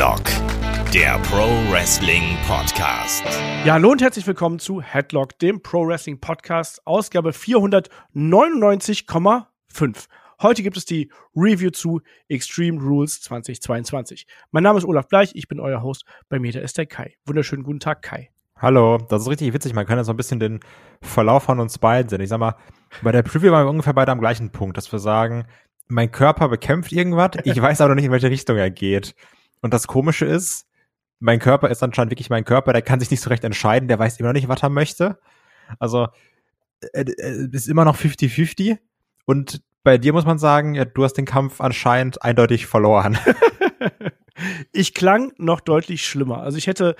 Headlock, der Pro Wrestling Podcast. Ja, hallo und herzlich willkommen zu Headlock, dem Pro Wrestling Podcast, Ausgabe 499,5. Heute gibt es die Review zu Extreme Rules 2022. Mein Name ist Olaf Bleich, ich bin euer Host. Bei mir da ist der Kai. Wunderschönen guten Tag, Kai. Hallo, das ist richtig witzig. Man kann ja so ein bisschen den Verlauf von uns beiden sehen. Ich sag mal, bei der Preview waren wir ungefähr beide am gleichen Punkt, dass wir sagen, mein Körper bekämpft irgendwas, ich weiß aber noch nicht, in welche Richtung er geht. Und das Komische ist, mein Körper ist anscheinend wirklich mein Körper, der kann sich nicht so recht entscheiden, der weiß immer noch nicht, was er möchte. Also, äh, äh, ist immer noch 50-50. Und bei dir muss man sagen, ja, du hast den Kampf anscheinend eindeutig verloren. ich klang noch deutlich schlimmer. Also ich hätte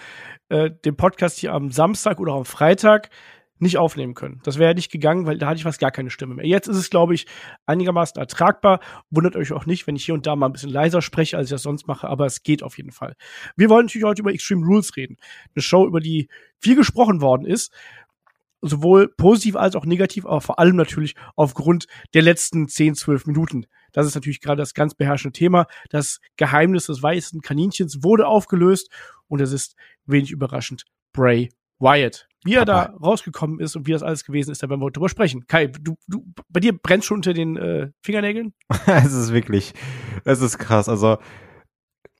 äh, den Podcast hier am Samstag oder am Freitag nicht aufnehmen können. Das wäre nicht gegangen, weil da hatte ich fast gar keine Stimme mehr. Jetzt ist es, glaube ich, einigermaßen ertragbar. Wundert euch auch nicht, wenn ich hier und da mal ein bisschen leiser spreche, als ich das sonst mache, aber es geht auf jeden Fall. Wir wollen natürlich heute über Extreme Rules reden. Eine Show, über die viel gesprochen worden ist sowohl positiv als auch negativ, aber vor allem natürlich aufgrund der letzten 10, 12 Minuten. Das ist natürlich gerade das ganz beherrschende Thema. Das Geheimnis des weißen Kaninchens wurde aufgelöst und es ist wenig überraschend Bray Wyatt. Wie er da rausgekommen ist und wie das alles gewesen ist, da werden wir drüber sprechen. Kai, du, du, bei dir brennt schon unter den äh, Fingernägeln? es ist wirklich, es ist krass. Also,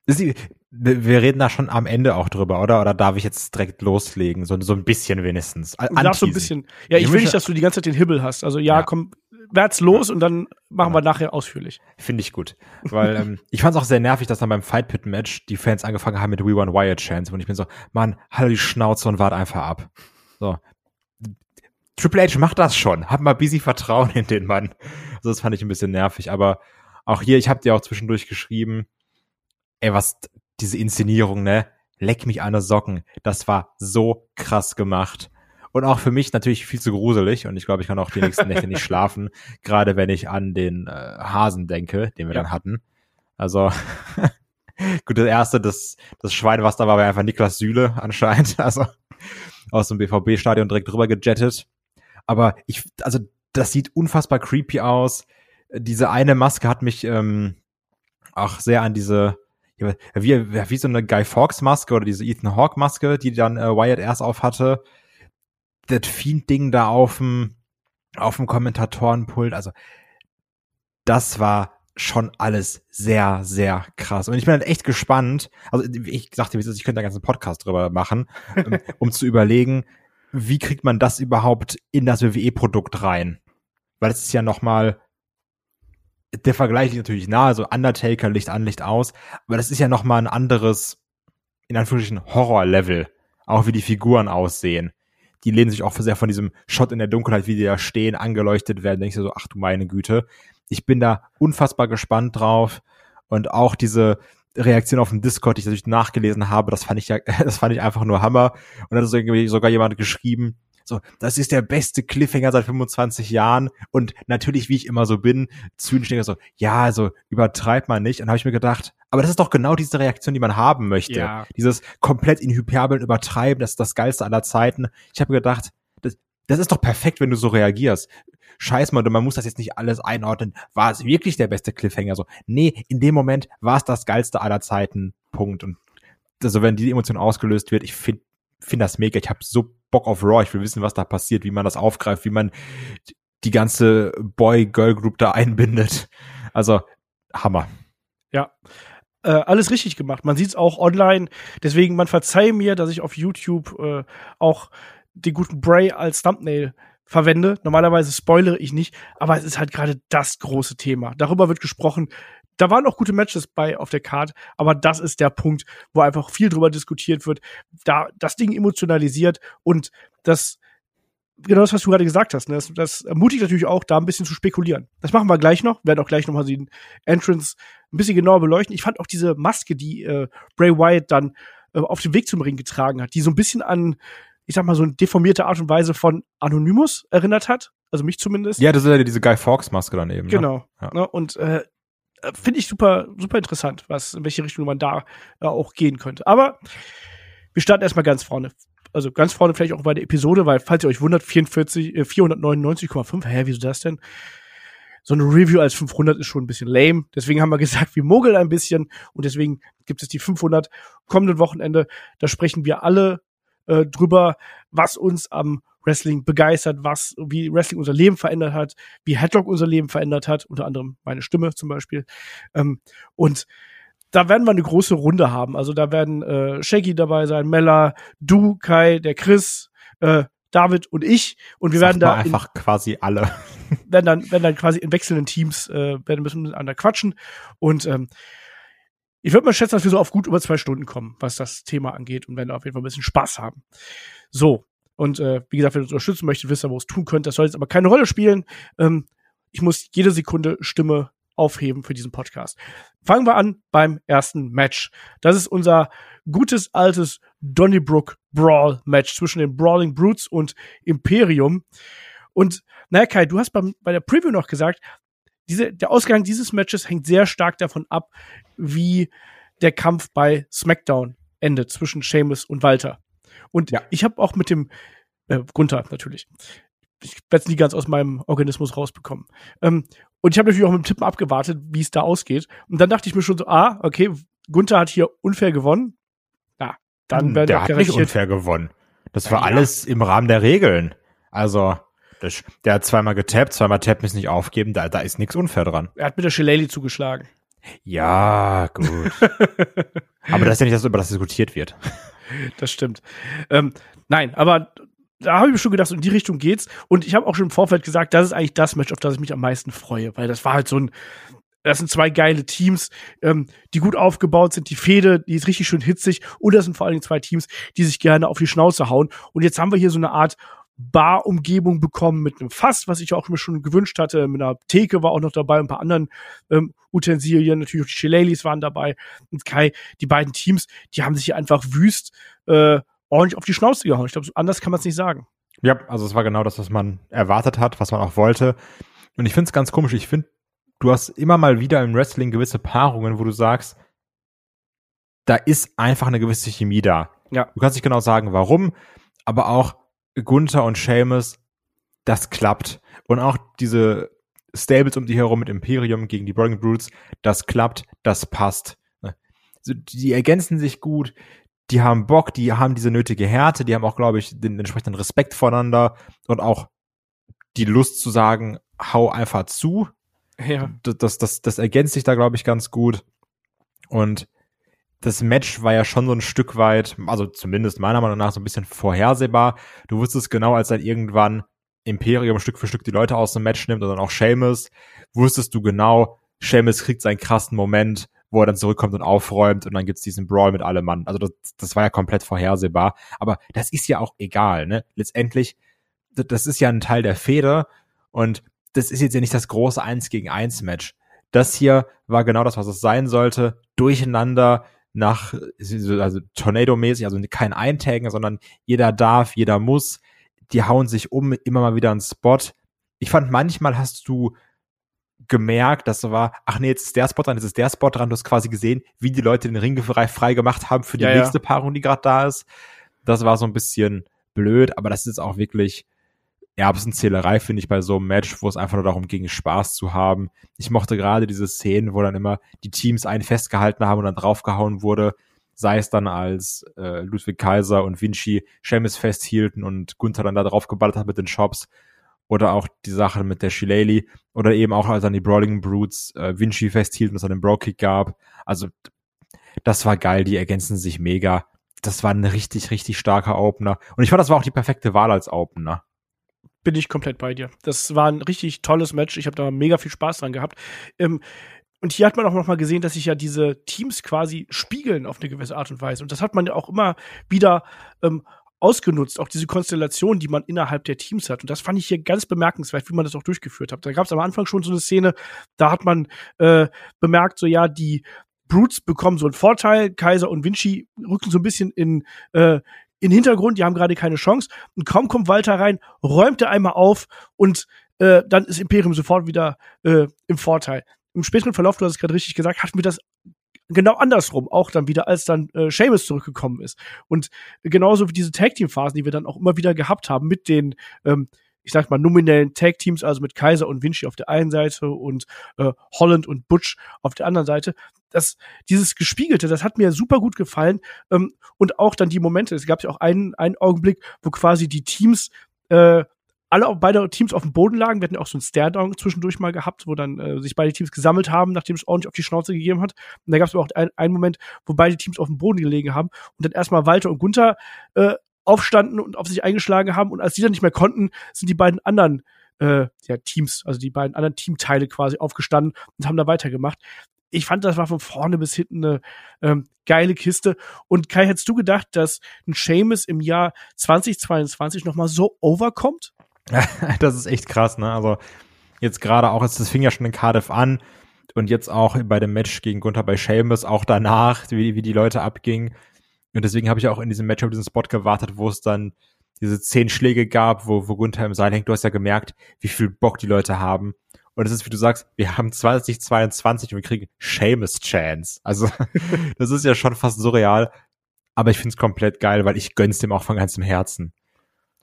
wir reden da schon am Ende auch drüber, oder? Oder darf ich jetzt direkt loslegen? So, so ein bisschen wenigstens. Du darfst so ein bisschen. Ja, ich, ich will nicht, dass du die ganze Zeit den Hibbel hast. Also ja, ja. komm, wär's los und dann machen wir nachher ausführlich. Finde ich gut. Weil ähm, ich fand es auch sehr nervig, dass dann beim Fight Pit Match die Fans angefangen haben mit We Want Wyatt Chance. Und ich bin so, Mann, halt die Schnauze und wart einfach ab. So. Triple H macht das schon. Hab mal busy Vertrauen in den Mann. Also das fand ich ein bisschen nervig. Aber auch hier, ich habe dir auch zwischendurch geschrieben, ey, was diese Inszenierung, ne? Leck mich an der Socken. Das war so krass gemacht. Und auch für mich natürlich viel zu gruselig. Und ich glaube, ich kann auch die nächsten Nächte nicht schlafen. Gerade wenn ich an den äh, Hasen denke, den wir ja. dann hatten. Also, gut, das erste, das, das Schwein, was da war, war einfach Niklas Süle anscheinend. Also, aus dem BVB-Stadion direkt drüber gejettet. Aber ich, also, das sieht unfassbar creepy aus. Diese eine Maske hat mich ähm, auch sehr an diese wie, wie so eine Guy Fawkes Maske oder diese Ethan Hawke Maske, die dann äh, Wyatt erst auf hatte. Das Fiend-Ding da auf dem auf dem Kommentatorenpult, also das war schon alles sehr, sehr krass. Und ich bin halt echt gespannt. Also ich sagte, ich könnte einen ganzen Podcast drüber machen, um, um zu überlegen, wie kriegt man das überhaupt in das WWE-Produkt rein? Weil es ist ja noch mal der Vergleich liegt natürlich nahe, so Undertaker, Licht an, Licht aus, aber das ist ja nochmal ein anderes, in Anführungsstrichen, Horror-Level, auch wie die Figuren aussehen. Die lehnen sich auch sehr von diesem Shot in der Dunkelheit, wie die da stehen, angeleuchtet werden, denke ich so, ach du meine Güte. Ich bin da unfassbar gespannt drauf und auch diese Reaktion auf dem Discord, die ich natürlich nachgelesen habe, das fand ich ja, das fand ich einfach nur Hammer. Und dann hat sogar jemand geschrieben, so, das ist der beste Cliffhanger seit 25 Jahren. Und natürlich, wie ich immer so bin, zynisch denke so, ja, also übertreibt man nicht. Und habe ich mir gedacht, aber das ist doch genau diese Reaktion, die man haben möchte. Ja. Dieses komplett in Hyperbeln übertreiben, das ist das Geilste aller Zeiten. Ich habe mir gedacht, das, das ist doch perfekt, wenn du so reagierst. Scheiß mal, man muss das jetzt nicht alles einordnen. War es wirklich der beste Cliffhanger? So, nee, in dem Moment war es das Geilste aller Zeiten. Punkt. Und also wenn die Emotion ausgelöst wird, ich finde finde das mega. Ich habe so Bock auf Raw. Ich will wissen, was da passiert, wie man das aufgreift, wie man die ganze Boy-Girl-Group da einbindet. Also Hammer. Ja. Äh, alles richtig gemacht. Man sieht es auch online. Deswegen, man verzeihe mir, dass ich auf YouTube äh, auch den guten Bray als Thumbnail verwende. Normalerweise spoilere ich nicht, aber es ist halt gerade das große Thema. Darüber wird gesprochen, da waren auch gute Matches bei auf der Card, aber das ist der Punkt, wo einfach viel drüber diskutiert wird, da das Ding emotionalisiert und das genau das, was du gerade gesagt hast. Ne? Das, das ermutigt natürlich auch, da ein bisschen zu spekulieren. Das machen wir gleich noch. Wir werden auch gleich nochmal den Entrance ein bisschen genauer beleuchten. Ich fand auch diese Maske, die äh, Bray Wyatt dann äh, auf dem Weg zum Ring getragen hat, die so ein bisschen an, ich sag mal, so eine deformierte Art und Weise von Anonymous erinnert hat. Also mich zumindest. Ja, das ist ja diese Guy Fawkes Maske dann eben. Ne? Genau. Ne? Ja. Und äh, finde ich super, super interessant, was, in welche Richtung man da äh, auch gehen könnte. Aber wir starten erstmal ganz vorne. Also ganz vorne vielleicht auch bei der Episode, weil, falls ihr euch wundert, 44, äh, 499,5, hä, wieso das denn? so eine Review als 500 ist schon ein bisschen lame. Deswegen haben wir gesagt, wir mogeln ein bisschen und deswegen gibt es die 500 kommenden Wochenende. Da sprechen wir alle äh, drüber, was uns am Wrestling begeistert, was, wie Wrestling unser Leben verändert hat, wie Headlock unser Leben verändert hat, unter anderem meine Stimme zum Beispiel. Ähm, und da werden wir eine große Runde haben. Also da werden äh, Shaggy dabei sein, Mella, du, Kai, der Chris, äh, David und ich. Und wir Sagt werden da einfach quasi alle. werden dann, werden dann quasi in wechselnden Teams, äh, werden ein bisschen miteinander quatschen. Und ähm, ich würde mal schätzen, dass wir so auf gut über zwei Stunden kommen, was das Thema angeht und werden da auf jeden Fall ein bisschen Spaß haben. So. Und äh, wie gesagt, wenn ihr uns unterstützen möchtet, wisst ihr, wo es tun könnt. Das soll jetzt aber keine Rolle spielen. Ähm, ich muss jede Sekunde Stimme aufheben für diesen Podcast. Fangen wir an beim ersten Match. Das ist unser gutes altes Donnybrook Brawl Match zwischen den Brawling Brutes und Imperium. Und naja, Kai, du hast beim, bei der Preview noch gesagt, diese, der Ausgang dieses Matches hängt sehr stark davon ab, wie der Kampf bei SmackDown endet zwischen Seamus und Walter. Und Ja. ich habe auch mit dem äh, Gunther natürlich. Ich werde es nie ganz aus meinem Organismus rausbekommen. Ähm, und ich habe natürlich auch mit dem Tippen abgewartet, wie es da ausgeht. Und dann dachte ich mir schon so, ah, okay, Gunther hat hier unfair gewonnen. Ja, dann werden der hat nicht unfair gewonnen. Das war Ja. alles im Rahmen der Regeln. Also, das, der hat zweimal getappt, zweimal tappen ist nicht aufgeben, da, da ist nichts unfair dran. Er hat mit der Shillelagh zugeschlagen. Ja, gut. Aber das ist ja nicht, dass über das diskutiert wird. Das stimmt. Ähm, nein, aber da habe ich mir schon gedacht, in die Richtung geht's. Und ich habe auch schon im Vorfeld gesagt, das ist eigentlich das Match, auf das ich mich am meisten freue, weil das war halt so ein, das sind zwei geile Teams, ähm, die gut aufgebaut sind, die Fehde, die ist richtig schön hitzig und das sind vor allen Dingen zwei Teams, die sich gerne auf die Schnauze hauen. Und jetzt haben wir hier so eine Art Bar-Umgebung bekommen mit einem Fass, was ich auch mir schon gewünscht hatte. Mit einer Theke war auch noch dabei, ein paar anderen ähm, Utensilien, natürlich auch die Shillelaghs waren dabei. Und Kai, die beiden Teams, die haben sich hier einfach wüst äh, ordentlich auf die Schnauze gehauen. Ich glaube, so anders kann man es nicht sagen. Ja, also es war genau das, was man erwartet hat, was man auch wollte. Und ich finde es ganz komisch. Ich finde, du hast immer mal wieder im Wrestling gewisse Paarungen, wo du sagst, da ist einfach eine gewisse Chemie da. Ja. Du kannst nicht genau sagen, warum, aber auch Gunther und Seamus, das klappt. Und auch diese Stables um die herum mit Imperium gegen die Brawling Brutes, das klappt, das passt. Die ergänzen sich gut, die haben Bock, die haben diese nötige Härte, die haben auch, glaube ich, den entsprechenden Respekt voneinander und auch die Lust zu sagen, hau einfach zu. Ja. Das, das, das, das ergänzt sich da, glaube ich, ganz gut. Und das Match war ja schon so ein Stück weit, also zumindest meiner Meinung nach so ein bisschen vorhersehbar. Du wusstest genau, als dann irgendwann Imperium Stück für Stück die Leute aus dem Match nimmt und dann auch Seamus, wusstest du genau, Seamus kriegt seinen krassen Moment, wo er dann zurückkommt und aufräumt und dann gibt's diesen Brawl mit allem Mann. Also das, das war ja komplett vorhersehbar. Aber das ist ja auch egal, ne? Letztendlich, das, ist ja ein Teil der Feder und das ist jetzt ja nicht das große Eins gegen Eins Match. Das hier war genau das, was es sein sollte. Durcheinander nach, also Tornado-mäßig, also kein Eintaggen, sondern jeder darf, jeder muss. Die hauen sich um, immer mal wieder einen Spot. Ich fand, manchmal hast du gemerkt, dass so war, ach nee, jetzt ist der Spot dran, jetzt ist der Spot dran. Du hast quasi gesehen, wie die Leute den Ring frei, frei gemacht haben für die Ja, ja. nächste Paarung, die gerade da ist. Das war so ein bisschen blöd, aber das ist auch wirklich, ja, ein bisschen Zählerei, finde ich, bei so einem Match, wo es einfach nur darum ging, Spaß zu haben. Ich mochte gerade diese Szenen, wo dann immer die Teams einen festgehalten haben und dann draufgehauen wurde, sei es dann als äh, Ludwig Kaiser und Vinci Sheamus festhielten und Gunther dann da drauf geballert hat mit den Shops oder auch die Sache mit der Shillelagh oder eben auch als dann die Brawling Brutes äh, Vinci festhielten und es dann den Bro-Kick gab. Also das war geil, die ergänzen sich mega. Das war ein richtig, richtig starker Opener. Und ich fand, das war auch die perfekte Wahl als Opener. Bin ich komplett bei dir. Das war ein richtig tolles Match. Ich habe da mega viel Spaß dran gehabt. Ähm, und hier hat man auch noch mal gesehen, dass sich ja diese Teams quasi spiegeln auf eine gewisse Art und Weise. Und das hat man ja auch immer wieder ähm, ausgenutzt, auch diese Konstellation, die man innerhalb der Teams hat. Und das fand ich hier ganz bemerkenswert, wie man das auch durchgeführt hat. Da gab es am Anfang schon so eine Szene, da hat man äh, bemerkt, so ja, die Brutes bekommen so einen Vorteil, Kaiser und Vinci rücken so ein bisschen in, äh, in Hintergrund, die haben gerade keine Chance. Und kaum kommt Walter rein, räumt er einmal auf und äh, dann ist Imperium sofort wieder äh, im Vorteil. Im späteren Verlauf, du hast es gerade richtig gesagt, hatten wir das genau andersrum, auch dann wieder, als dann äh, Seamus zurückgekommen ist. Und genauso wie diese Tag-Team-Phasen, die wir dann auch immer wieder gehabt haben mit den, ähm, ich sag mal, nominellen Tag-Teams, also mit Kaiser und Vinci auf der einen Seite und äh, Holland und Butch auf der anderen Seite. Das, dieses Gespiegelte, das hat mir super gut gefallen. Ähm, und auch dann die Momente. Es gab ja auch einen, einen Augenblick, wo quasi die Teams äh, alle beide Teams auf dem Boden lagen. Wir hatten ja auch so einen Stare-Down zwischendurch mal gehabt, wo dann äh, sich beide Teams gesammelt haben, nachdem es ordentlich auf die Schnauze gegeben hat. Und da gab es auch ein, einen Moment, wo beide Teams auf dem Boden gelegen haben und dann erstmal Walter und Gunther äh, aufstanden und auf sich eingeschlagen haben. Und als die dann nicht mehr konnten, sind die beiden anderen äh, ja, Teams, also die beiden anderen Teamteile quasi aufgestanden und haben da weitergemacht. Ich fand, das war von vorne bis hinten eine ähm, geile Kiste. Und Kai, hättest du gedacht, dass ein Seamus im Jahr 2022 nochmal so overkommt? das ist echt krass, ne? Also jetzt gerade auch, das fing ja schon in Cardiff an und jetzt auch bei dem Match gegen Gunther bei Seamus, auch danach, wie, wie die Leute abgingen. Und deswegen habe ich auch in diesem Match auf diesen Spot gewartet, wo es dann diese zehn Schläge gab, wo, wo Gunther im Seil hängt. Du hast ja gemerkt, wie viel Bock die Leute haben. Und es ist, wie du sagst, wir haben 2022 und wir kriegen Seamus Chance. Also, das ist ja schon fast surreal. Aber ich finde es komplett geil, weil ich gönn's dem auch von ganzem Herzen.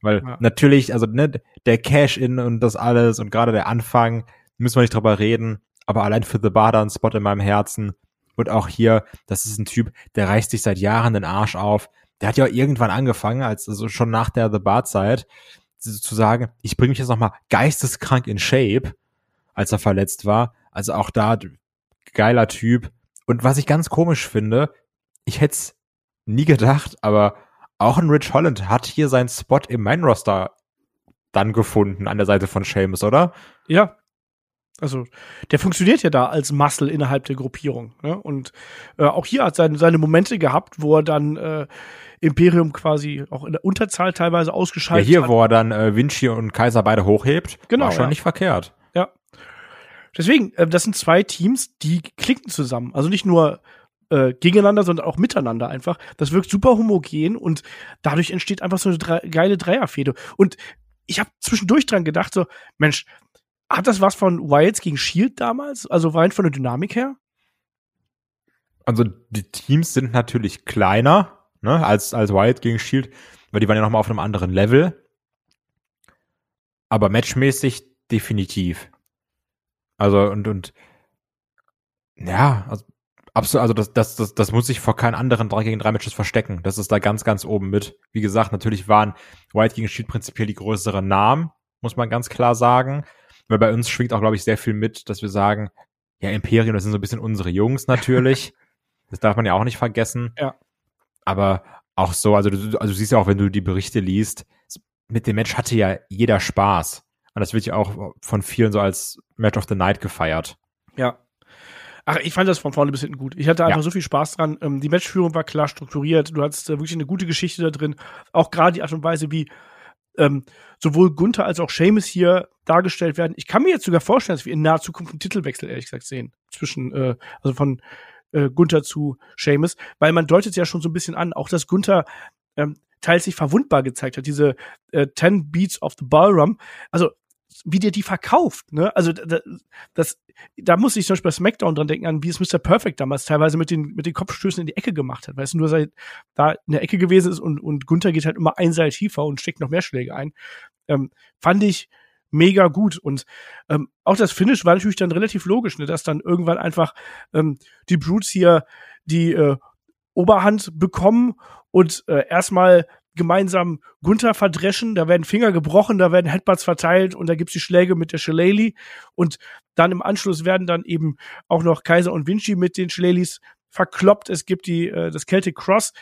Weil ja. natürlich, also ne, der Cash-In und das alles und gerade der Anfang, müssen wir nicht drüber reden, aber allein für The Bar da ein Spot in meinem Herzen. Und auch hier, das ist ein Typ, der reißt sich seit Jahren den Arsch auf. Der hat ja irgendwann angefangen, als also schon nach der The Bar-Zeit, zu sagen, ich bringe mich jetzt nochmal geisteskrank in Shape, als er verletzt war. Also auch da, geiler Typ. Und was ich ganz komisch finde, ich hätte es nie gedacht, aber auch ein Rich Holland hat hier seinen Spot im Main Roster dann gefunden an der Seite von Seamus, oder? Ja. Also, der funktioniert ja da als Muscle innerhalb der Gruppierung. Ne? Und äh, auch hier hat seine, seine Momente gehabt, wo er dann äh, Imperium quasi auch in der Unterzahl teilweise ausgeschaltet hat. Ja, hier, hat. wo er dann äh, Vinci und Kaiser beide hochhebt. Genau. War schon ja. nicht verkehrt. Deswegen, äh, das sind zwei Teams, die klicken zusammen. Also nicht nur äh, gegeneinander, sondern auch miteinander einfach. Das wirkt super homogen und dadurch entsteht einfach so eine drei, geile Dreierfehde. Und ich habe zwischendurch dran gedacht, so, Mensch, hat das was von Wilds gegen Shield damals? Also rein von der Dynamik her? Also die Teams sind natürlich kleiner, ne, als, als Wild gegen Shield, weil die waren ja nochmal auf einem anderen Level. Aber matchmäßig definitiv. Also und, und ja, also Absolut, also das, das, das, das muss sich vor keinen anderen 3 gegen 3 Matches verstecken. Das ist da ganz, ganz oben mit. Wie gesagt, natürlich waren White gegen Shield prinzipiell die größeren Namen, muss man ganz klar sagen. Weil bei uns schwingt auch, glaube ich, sehr viel mit, dass wir sagen, ja, Imperium, das sind so ein bisschen unsere Jungs natürlich. das darf man ja auch nicht vergessen. Ja. Aber auch so, also du, also du siehst ja auch, wenn du die Berichte liest, mit dem Match hatte ja jeder Spaß. Und das wird ja auch von vielen so als Match of the Night gefeiert. Ja, Ach, ich fand das von vorne bis hinten gut. Ich hatte einfach ja. so viel Spaß dran. Ähm, die Matchführung war klar strukturiert. Du hattest äh, wirklich eine gute Geschichte da drin. Auch gerade die Art und Weise, wie ähm, sowohl Gunther als auch Seamus hier dargestellt werden. Ich kann mir jetzt sogar vorstellen, dass wir in naher Zukunft einen Titelwechsel, ehrlich gesagt, sehen. Zwischen, äh, also von äh, Gunther zu Seamus. Weil man deutet ja schon so ein bisschen an, auch dass Gunther ähm, teils sich verwundbar gezeigt hat. Diese äh, Ten Beats of the Ballroom. Also wie der die verkauft, ne? Also das, das, da muss ich zum Beispiel bei SmackDown dran denken, an wie es Mr. Perfect damals teilweise mit den, mit den Kopfstößen in die Ecke gemacht hat. Weißt du, nur seit da in der Ecke gewesen ist und, und Gunther geht halt immer ein Seil tiefer und steckt noch mehr Schläge ein. Ähm, fand ich mega gut. Und ähm, auch das Finish war natürlich dann relativ logisch, ne? dass dann irgendwann einfach ähm, die Brutes hier die äh, Oberhand bekommen und äh, erstmal gemeinsam Gunther verdreschen, da werden Finger gebrochen, da werden Headbutts verteilt und da gibt's die Schläge mit der Shillelagh und dann im Anschluss werden dann eben auch noch Kaiser und Vinci mit den Shillelaghs verkloppt. Es gibt die äh, das Celtic Cross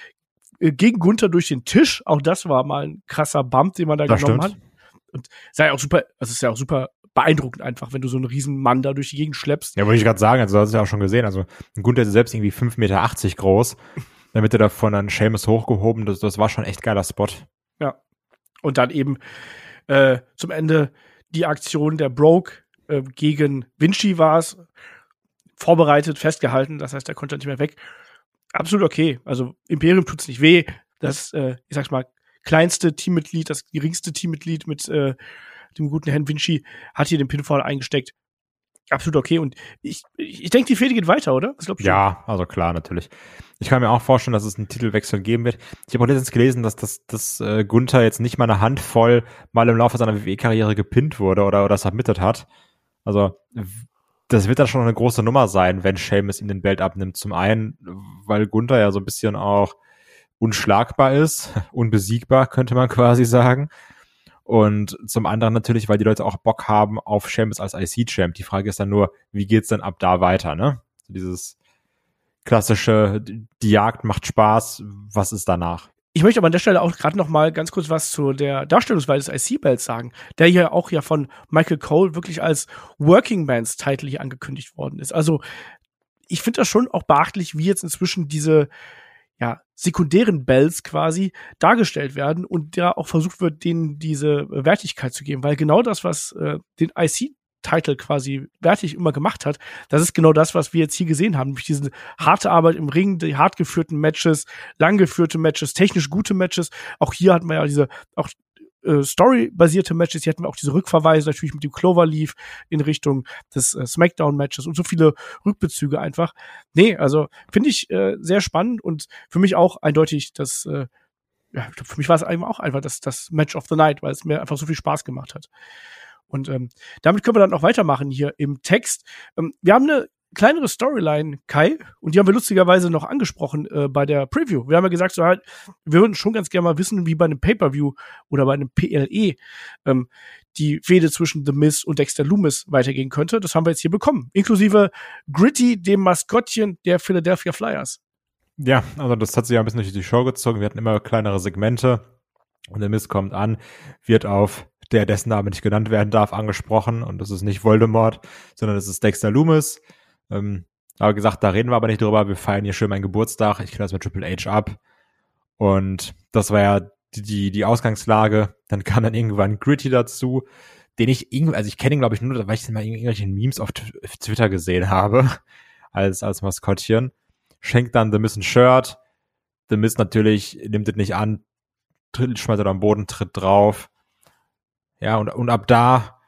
äh, gegen Gunther durch den Tisch. Auch das war mal ein krasser Bump, den man da das genommen stimmt. hat. Und sei auch super, also ist ja auch super beeindruckend einfach, wenn du so einen riesen Mann da durch die Gegend schleppst. Ja, wollte ich gerade sagen, also du hast es ja auch schon gesehen, also Gunther ist selbst irgendwie 5,80 Meter groß wird er davon dann Seamus hochgehoben. Das, das war schon echt geiler Spot. Ja. Und dann eben äh, zum Ende die Aktion der Broke äh, gegen Vinci war es. Vorbereitet, festgehalten. Das heißt, er konnte nicht mehr weg. Absolut okay. Also Imperium tut's nicht weh. Das, äh, ich sag's mal, kleinste Teammitglied, das geringste Teammitglied mit äh, dem guten Herrn Vinci hat hier den Pinfall eingesteckt. Absolut okay. Und ich, ich denke, die Fehde geht weiter, oder? Was glaubst du? Ja, also klar, natürlich. Ich kann mir auch vorstellen, dass es einen Titelwechsel geben wird. Ich habe auch letztens gelesen, dass, dass, dass äh, Gunther jetzt nicht mal eine Handvoll mal im Laufe seiner WWE-Karriere gepinnt wurde oder, oder submitted hat. Also das wird dann schon eine große Nummer sein, wenn Seamus ihm den Belt abnimmt. Zum einen, weil Gunther ja so ein bisschen auch unschlagbar ist, unbesiegbar, könnte man quasi sagen. Und zum anderen natürlich, weil die Leute auch Bock haben auf Seamus als IC-Champ. Die Frage ist dann nur, wie geht's denn ab da weiter, ne? Dieses klassische, die Jagd macht Spaß, was ist danach? Ich möchte aber an der Stelle auch gerade noch mal ganz kurz was zu der Darstellungsweise des IC-Belts sagen, der hier auch ja von Michael Cole wirklich als Working Man's Title hier angekündigt worden ist. Also ich finde das schon auch beachtlich, wie jetzt inzwischen diese ja, sekundären Bells quasi dargestellt werden und da auch versucht wird, denen diese Wertigkeit zu geben, weil genau das, was äh, den IC Title quasi wertig immer gemacht hat. Das ist genau das, was wir jetzt hier gesehen haben. Nämlich diese harte Arbeit im Ring, die hart geführten Matches, lang geführte Matches, technisch gute Matches. Auch hier hatten wir ja diese, auch äh, Story-basierte Matches. Hier hatten wir auch diese Rückverweise natürlich mit dem Cloverleaf in Richtung des äh, Smackdown-Matches und so viele Rückbezüge einfach. Nee, also finde ich äh, sehr spannend und für mich auch eindeutig das äh, ja, für mich war es einfach auch einfach das, das Match of the Night, weil es mir einfach so viel Spaß gemacht hat. Und ähm, damit können wir dann auch weitermachen hier im Text. Ähm, wir haben eine kleinere Storyline, Kai, und die haben wir lustigerweise noch angesprochen äh, bei der Preview. Wir haben ja gesagt, so halt, wir würden schon ganz gerne mal wissen, wie bei einem Pay-Per-View oder bei einem PLE ähm, die Fehde zwischen The Miz und Dexter Loomis weitergehen könnte. Das haben wir jetzt hier bekommen. Inklusive Gritty, dem Maskottchen der Philadelphia Flyers. Ja, also das hat sich ja ein bisschen durch die Show gezogen. Wir hatten immer kleinere Segmente und der Miz kommt an, wird auf der dessen Name nicht genannt werden darf, angesprochen. Und das ist nicht Voldemort, sondern das ist Dexter Loomis. Ähm, aber gesagt, da reden wir aber nicht drüber. Wir feiern hier schön meinen Geburtstag. Ich kenne das mit Triple H ab. Und das war ja die, die, die Ausgangslage. Dann kam dann irgendwann Gritty dazu, den ich irgendwie, also ich kenne ihn, glaube ich, nur, weil ich mal in irgendwelchen Memes auf Twitter gesehen habe, als, als Maskottchen. Schenkt dann The Miss ein Shirt. The Miss natürlich nimmt es nicht an, schmeißt er am Boden, tritt drauf. Ja, und, und ab da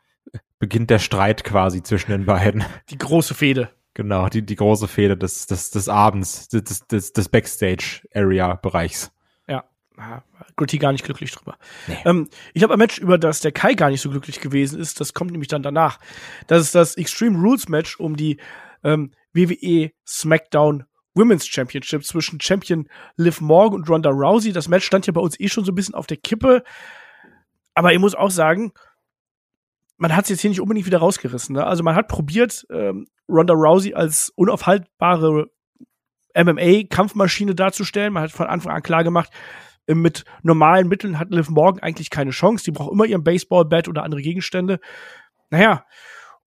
beginnt der Streit quasi zwischen den beiden. Die große Fehde. Genau, die, die große Fehde des, des, des Abends, des, des, des Backstage-Area-Bereichs. Ja, Gritty gar nicht glücklich drüber. Nee. Ähm, ich habe ein Match, über das der Kai gar nicht so glücklich gewesen ist. Das kommt nämlich dann danach. Das ist das Extreme Rules Match um die ähm, WWE SmackDown Women's Championship zwischen Champion Liv Morgan und Ronda Rousey. Das Match stand ja bei uns eh schon so ein bisschen auf der Kippe. Aber ich muss auch sagen, man hat es jetzt hier nicht unbedingt wieder rausgerissen. Ne? Also man hat probiert, ähm, Ronda Rousey als unaufhaltbare MMA-Kampfmaschine darzustellen. Man hat von Anfang an klar gemacht, äh, mit normalen Mitteln hat Liv Morgan eigentlich keine Chance. Die braucht immer ihren Baseball-Bat oder andere Gegenstände. Naja,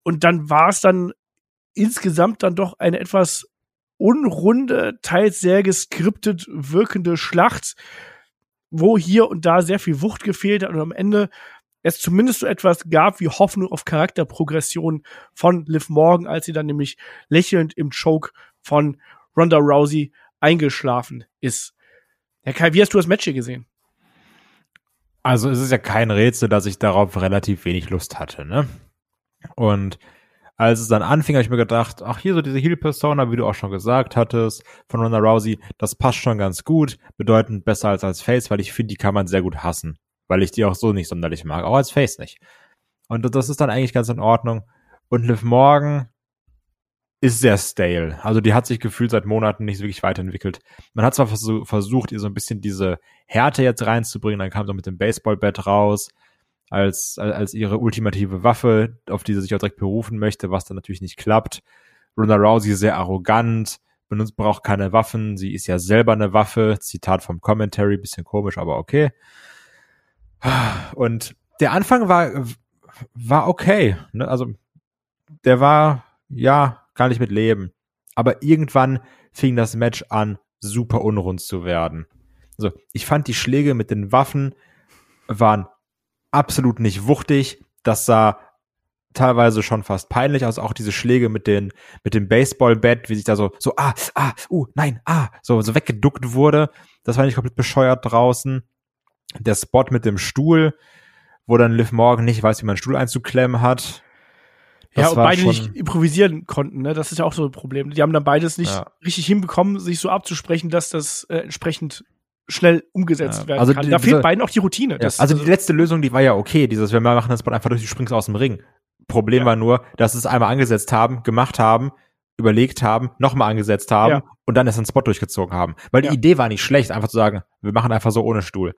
und dann war es dann insgesamt dann doch eine etwas unrunde, teils sehr geskriptet wirkende Schlacht, wo hier und da sehr viel Wucht gefehlt hat und am Ende es zumindest so etwas gab wie Hoffnung auf Charakterprogression von Liv Morgan, als sie dann nämlich lächelnd im Choke von Ronda Rousey eingeschlafen ist. Herr Kai, wie hast du das Match hier gesehen? Also es ist ja kein Rätsel, dass ich darauf relativ wenig Lust hatte, ne? Und als es dann anfing, habe ich mir gedacht, ach, hier so diese Heal-Persona, wie du auch schon gesagt hattest, von Ronda Rousey, das passt schon ganz gut, bedeutend besser als als Face, weil ich finde, die kann man sehr gut hassen, weil ich die auch so nicht sonderlich mag, auch als Face nicht. Und das ist dann eigentlich ganz in Ordnung. Und Liv Morgan ist sehr stale. Also die hat sich gefühlt seit Monaten nicht wirklich weiterentwickelt. Man hat zwar versucht, ihr so ein bisschen diese Härte jetzt reinzubringen, dann kam so mit dem Baseballbett raus, als, als ihre ultimative Waffe, auf die sie sich auch direkt berufen möchte, was dann natürlich nicht klappt. Ronda Rousey sehr arrogant, benutzt, braucht keine Waffen, sie ist ja selber eine Waffe, Zitat vom Commentary, bisschen komisch, aber okay. Und der Anfang war, war okay, ne? also der war, ja, gar nicht mit Leben. Aber irgendwann fing das Match an, super unrund zu werden. Also, ich fand die Schläge mit den Waffen waren absolut nicht wuchtig. Das sah teilweise schon fast peinlich aus. Auch diese Schläge mit den, mit dem Baseballbett, wie sich da so, so, ah, ah, uh, nein, ah, so, so weggeduckt wurde. Das war nicht komplett bescheuert draußen. Der Spot mit dem Stuhl, wo dann Liv Morgan nicht weiß, wie man einen Stuhl einzuklemmen hat. Ja, Das und war beide nicht improvisieren konnten, ne? Das ist ja auch so ein Problem. Die haben dann beides nicht Ja. richtig hinbekommen, sich so abzusprechen, dass das äh, entsprechend schnell umgesetzt Ja. werden Also kann. die- Da fehlt diese- beiden auch die Routine. Ja, Das- also die letzte Lösung, die war ja okay, dieses, wir machen das Spot einfach durch, du springst aus dem Ring. Problem Ja. war nur, dass sie es einmal angesetzt haben, gemacht haben, überlegt haben, nochmal angesetzt haben Ja. und dann erst einen Spot durchgezogen haben. Weil Ja. die Idee war nicht schlecht, einfach zu sagen, wir machen einfach so ohne Stuhl.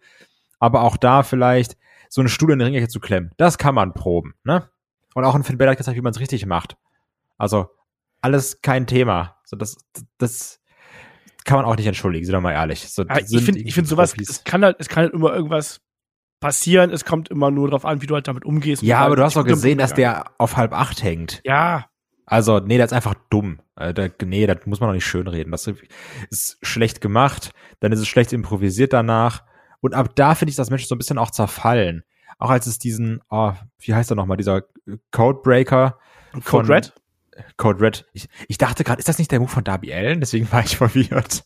Aber auch da vielleicht so einen Stuhl in den Ringecke zu klemmen, das kann man proben, ne? Und auch ein Finn Balor hat gezeigt, wie man es richtig macht. Also alles kein Thema. So das, das kann man auch nicht entschuldigen, sind wir mal ehrlich. So, ich finde, ich finde sowas, es kann halt, es kann halt immer irgendwas passieren. Es kommt immer nur darauf an, wie du halt damit umgehst. Ja, aber halt du hast doch gesehen, dass der auf halb acht hängt. Ja, Also, nee, das ist einfach dumm. Äh, da- Nee, das muss man doch nicht schönreden. Das ist schlecht gemacht, dann ist es schlecht improvisiert danach. Und ab da finde ich das Match so ein bisschen auch zerfallen. Auch als es diesen, oh, wie heißt er nochmal, dieser Codebreaker. und von- Code Red. Code Red. Ich, ich dachte gerade, ist das nicht der Move von Darby Allen? Deswegen war ich verwirrt.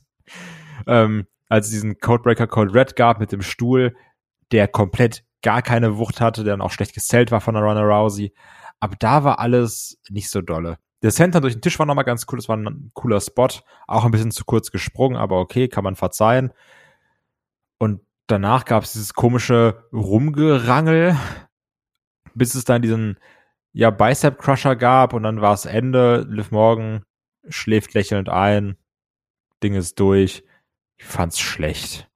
Ähm, als es diesen Codebreaker Code Red gab mit dem Stuhl, der komplett gar keine Wucht hatte, der dann auch schlecht gezählt war von der Ronda Rousey. Aber da war alles nicht so dolle. Der Center durch den Tisch war nochmal ganz cool, das war ein cooler Spot. Auch ein bisschen zu kurz gesprungen, aber okay, kann man verzeihen. Und danach gab es dieses komische Rumgerangel, bis es dann diesen ja, Bicep Crusher gab und dann war es Ende. Liv Morgan schläft lächelnd ein. Ding ist durch. Ich fand's schlecht.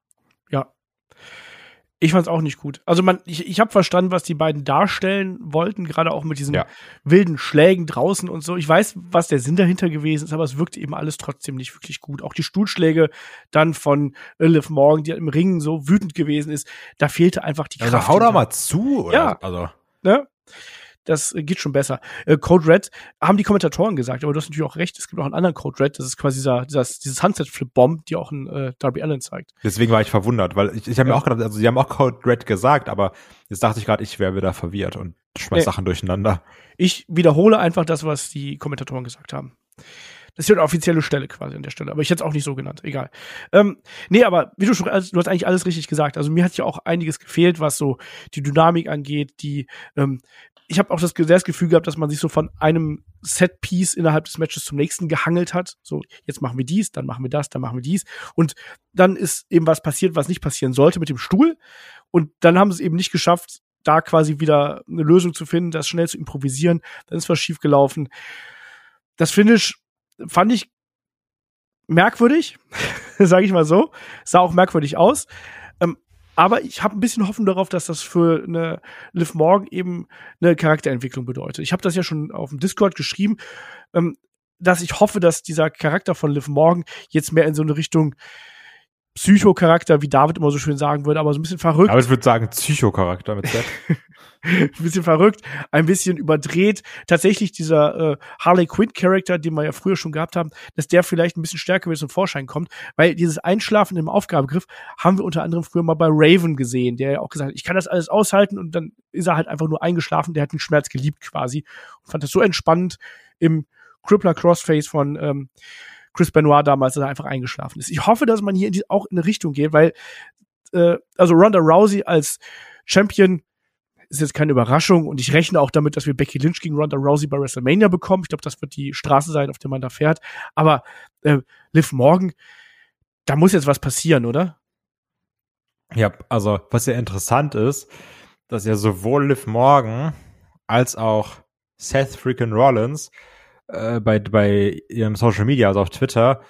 Ich fand's auch nicht gut. Also man, ich, ich habe verstanden, was die beiden darstellen wollten, gerade auch mit diesen Ja. wilden Schlägen draußen und so. Ich weiß, was der Sinn dahinter gewesen ist, aber es wirkte eben alles trotzdem nicht wirklich gut. Auch die Stuhlschläge dann von äh, Liv Morgan, die im Ring so wütend gewesen ist, da fehlte einfach die Kraft. Also hau hinter. mal zu. Oder? Ja. Also, ne? Das äh, geht schon besser. Äh, Code Red haben die Kommentatoren gesagt, aber du hast natürlich auch recht, es gibt auch einen anderen Code Red, das ist quasi dieser, dieses Sunset Flip Bomb, die auch ein äh, Darby Allen zeigt. deswegen war ich verwundert, weil ich, ich habe Ja. mir auch gedacht, also sie haben auch Code Red gesagt, aber jetzt dachte ich gerade, ich wäre wieder verwirrt und schmeiß Nee. Sachen durcheinander. Ich wiederhole einfach das, was die Kommentatoren gesagt haben. Das ist ja eine offizielle Stelle quasi an der Stelle, aber ich hätte es auch nicht so genannt, egal. Ähm, nee, aber wie du schon, also, du hast eigentlich alles richtig gesagt. Also mir hat ja auch einiges gefehlt, was so die Dynamik angeht, die, ähm, ich habe auch das, das Gefühl gehabt, dass man sich so von einem Set-Piece innerhalb des Matches zum nächsten gehangelt hat. So, jetzt machen wir dies, dann machen wir das, dann machen wir dies. Und dann ist eben was passiert, was nicht passieren sollte mit dem Stuhl. Und dann haben sie es eben nicht geschafft, da quasi wieder eine Lösung zu finden, das schnell zu improvisieren. Dann ist was schiefgelaufen. Das Finish fand ich merkwürdig, sage ich mal so. Sah auch merkwürdig aus. Ähm, aber ich habe ein bisschen Hoffnung darauf, dass das für eine Liv Morgan eben eine Charakterentwicklung bedeutet. Ich habe das ja schon auf dem Discord geschrieben, ähm, dass ich hoffe, dass dieser Charakter von Liv Morgan jetzt mehr in so eine Richtung Psychocharakter, wie David immer so schön sagen würde, aber so ein bisschen verrückt Aber ich würde sagen, Psychocharakter mit Z. ein bisschen verrückt, ein bisschen überdreht. Tatsächlich dieser äh, Harley Quinn Charakter, den wir ja früher schon gehabt haben, dass der vielleicht ein bisschen stärker wieder zum Vorschein kommt, weil dieses Einschlafen im Aufgabegriff haben wir unter anderem früher mal bei Raven gesehen, der ja auch gesagt hat, ich kann das alles aushalten und dann ist er halt einfach nur eingeschlafen, der hat den Schmerz geliebt quasi und fand das so entspannend im Crippler Crossface von ähm, Chris Benoit damals, dass einfach eingeschlafen ist. Ich hoffe, dass man hier in die, auch in eine Richtung geht, weil äh, also Ronda Rousey als Champion ist jetzt keine Überraschung und ich rechne auch damit, dass wir Becky Lynch gegen Ronda Rousey bei WrestleMania bekommen. Ich glaube, das wird die Straße sein, auf der man da fährt. Aber äh, Liv Morgan, da muss jetzt was passieren, oder? Ja, also was ja interessant ist, dass ja sowohl Liv Morgan als auch Seth freaking Rollins äh, bei, bei ihrem Social Media, also auf Twitter,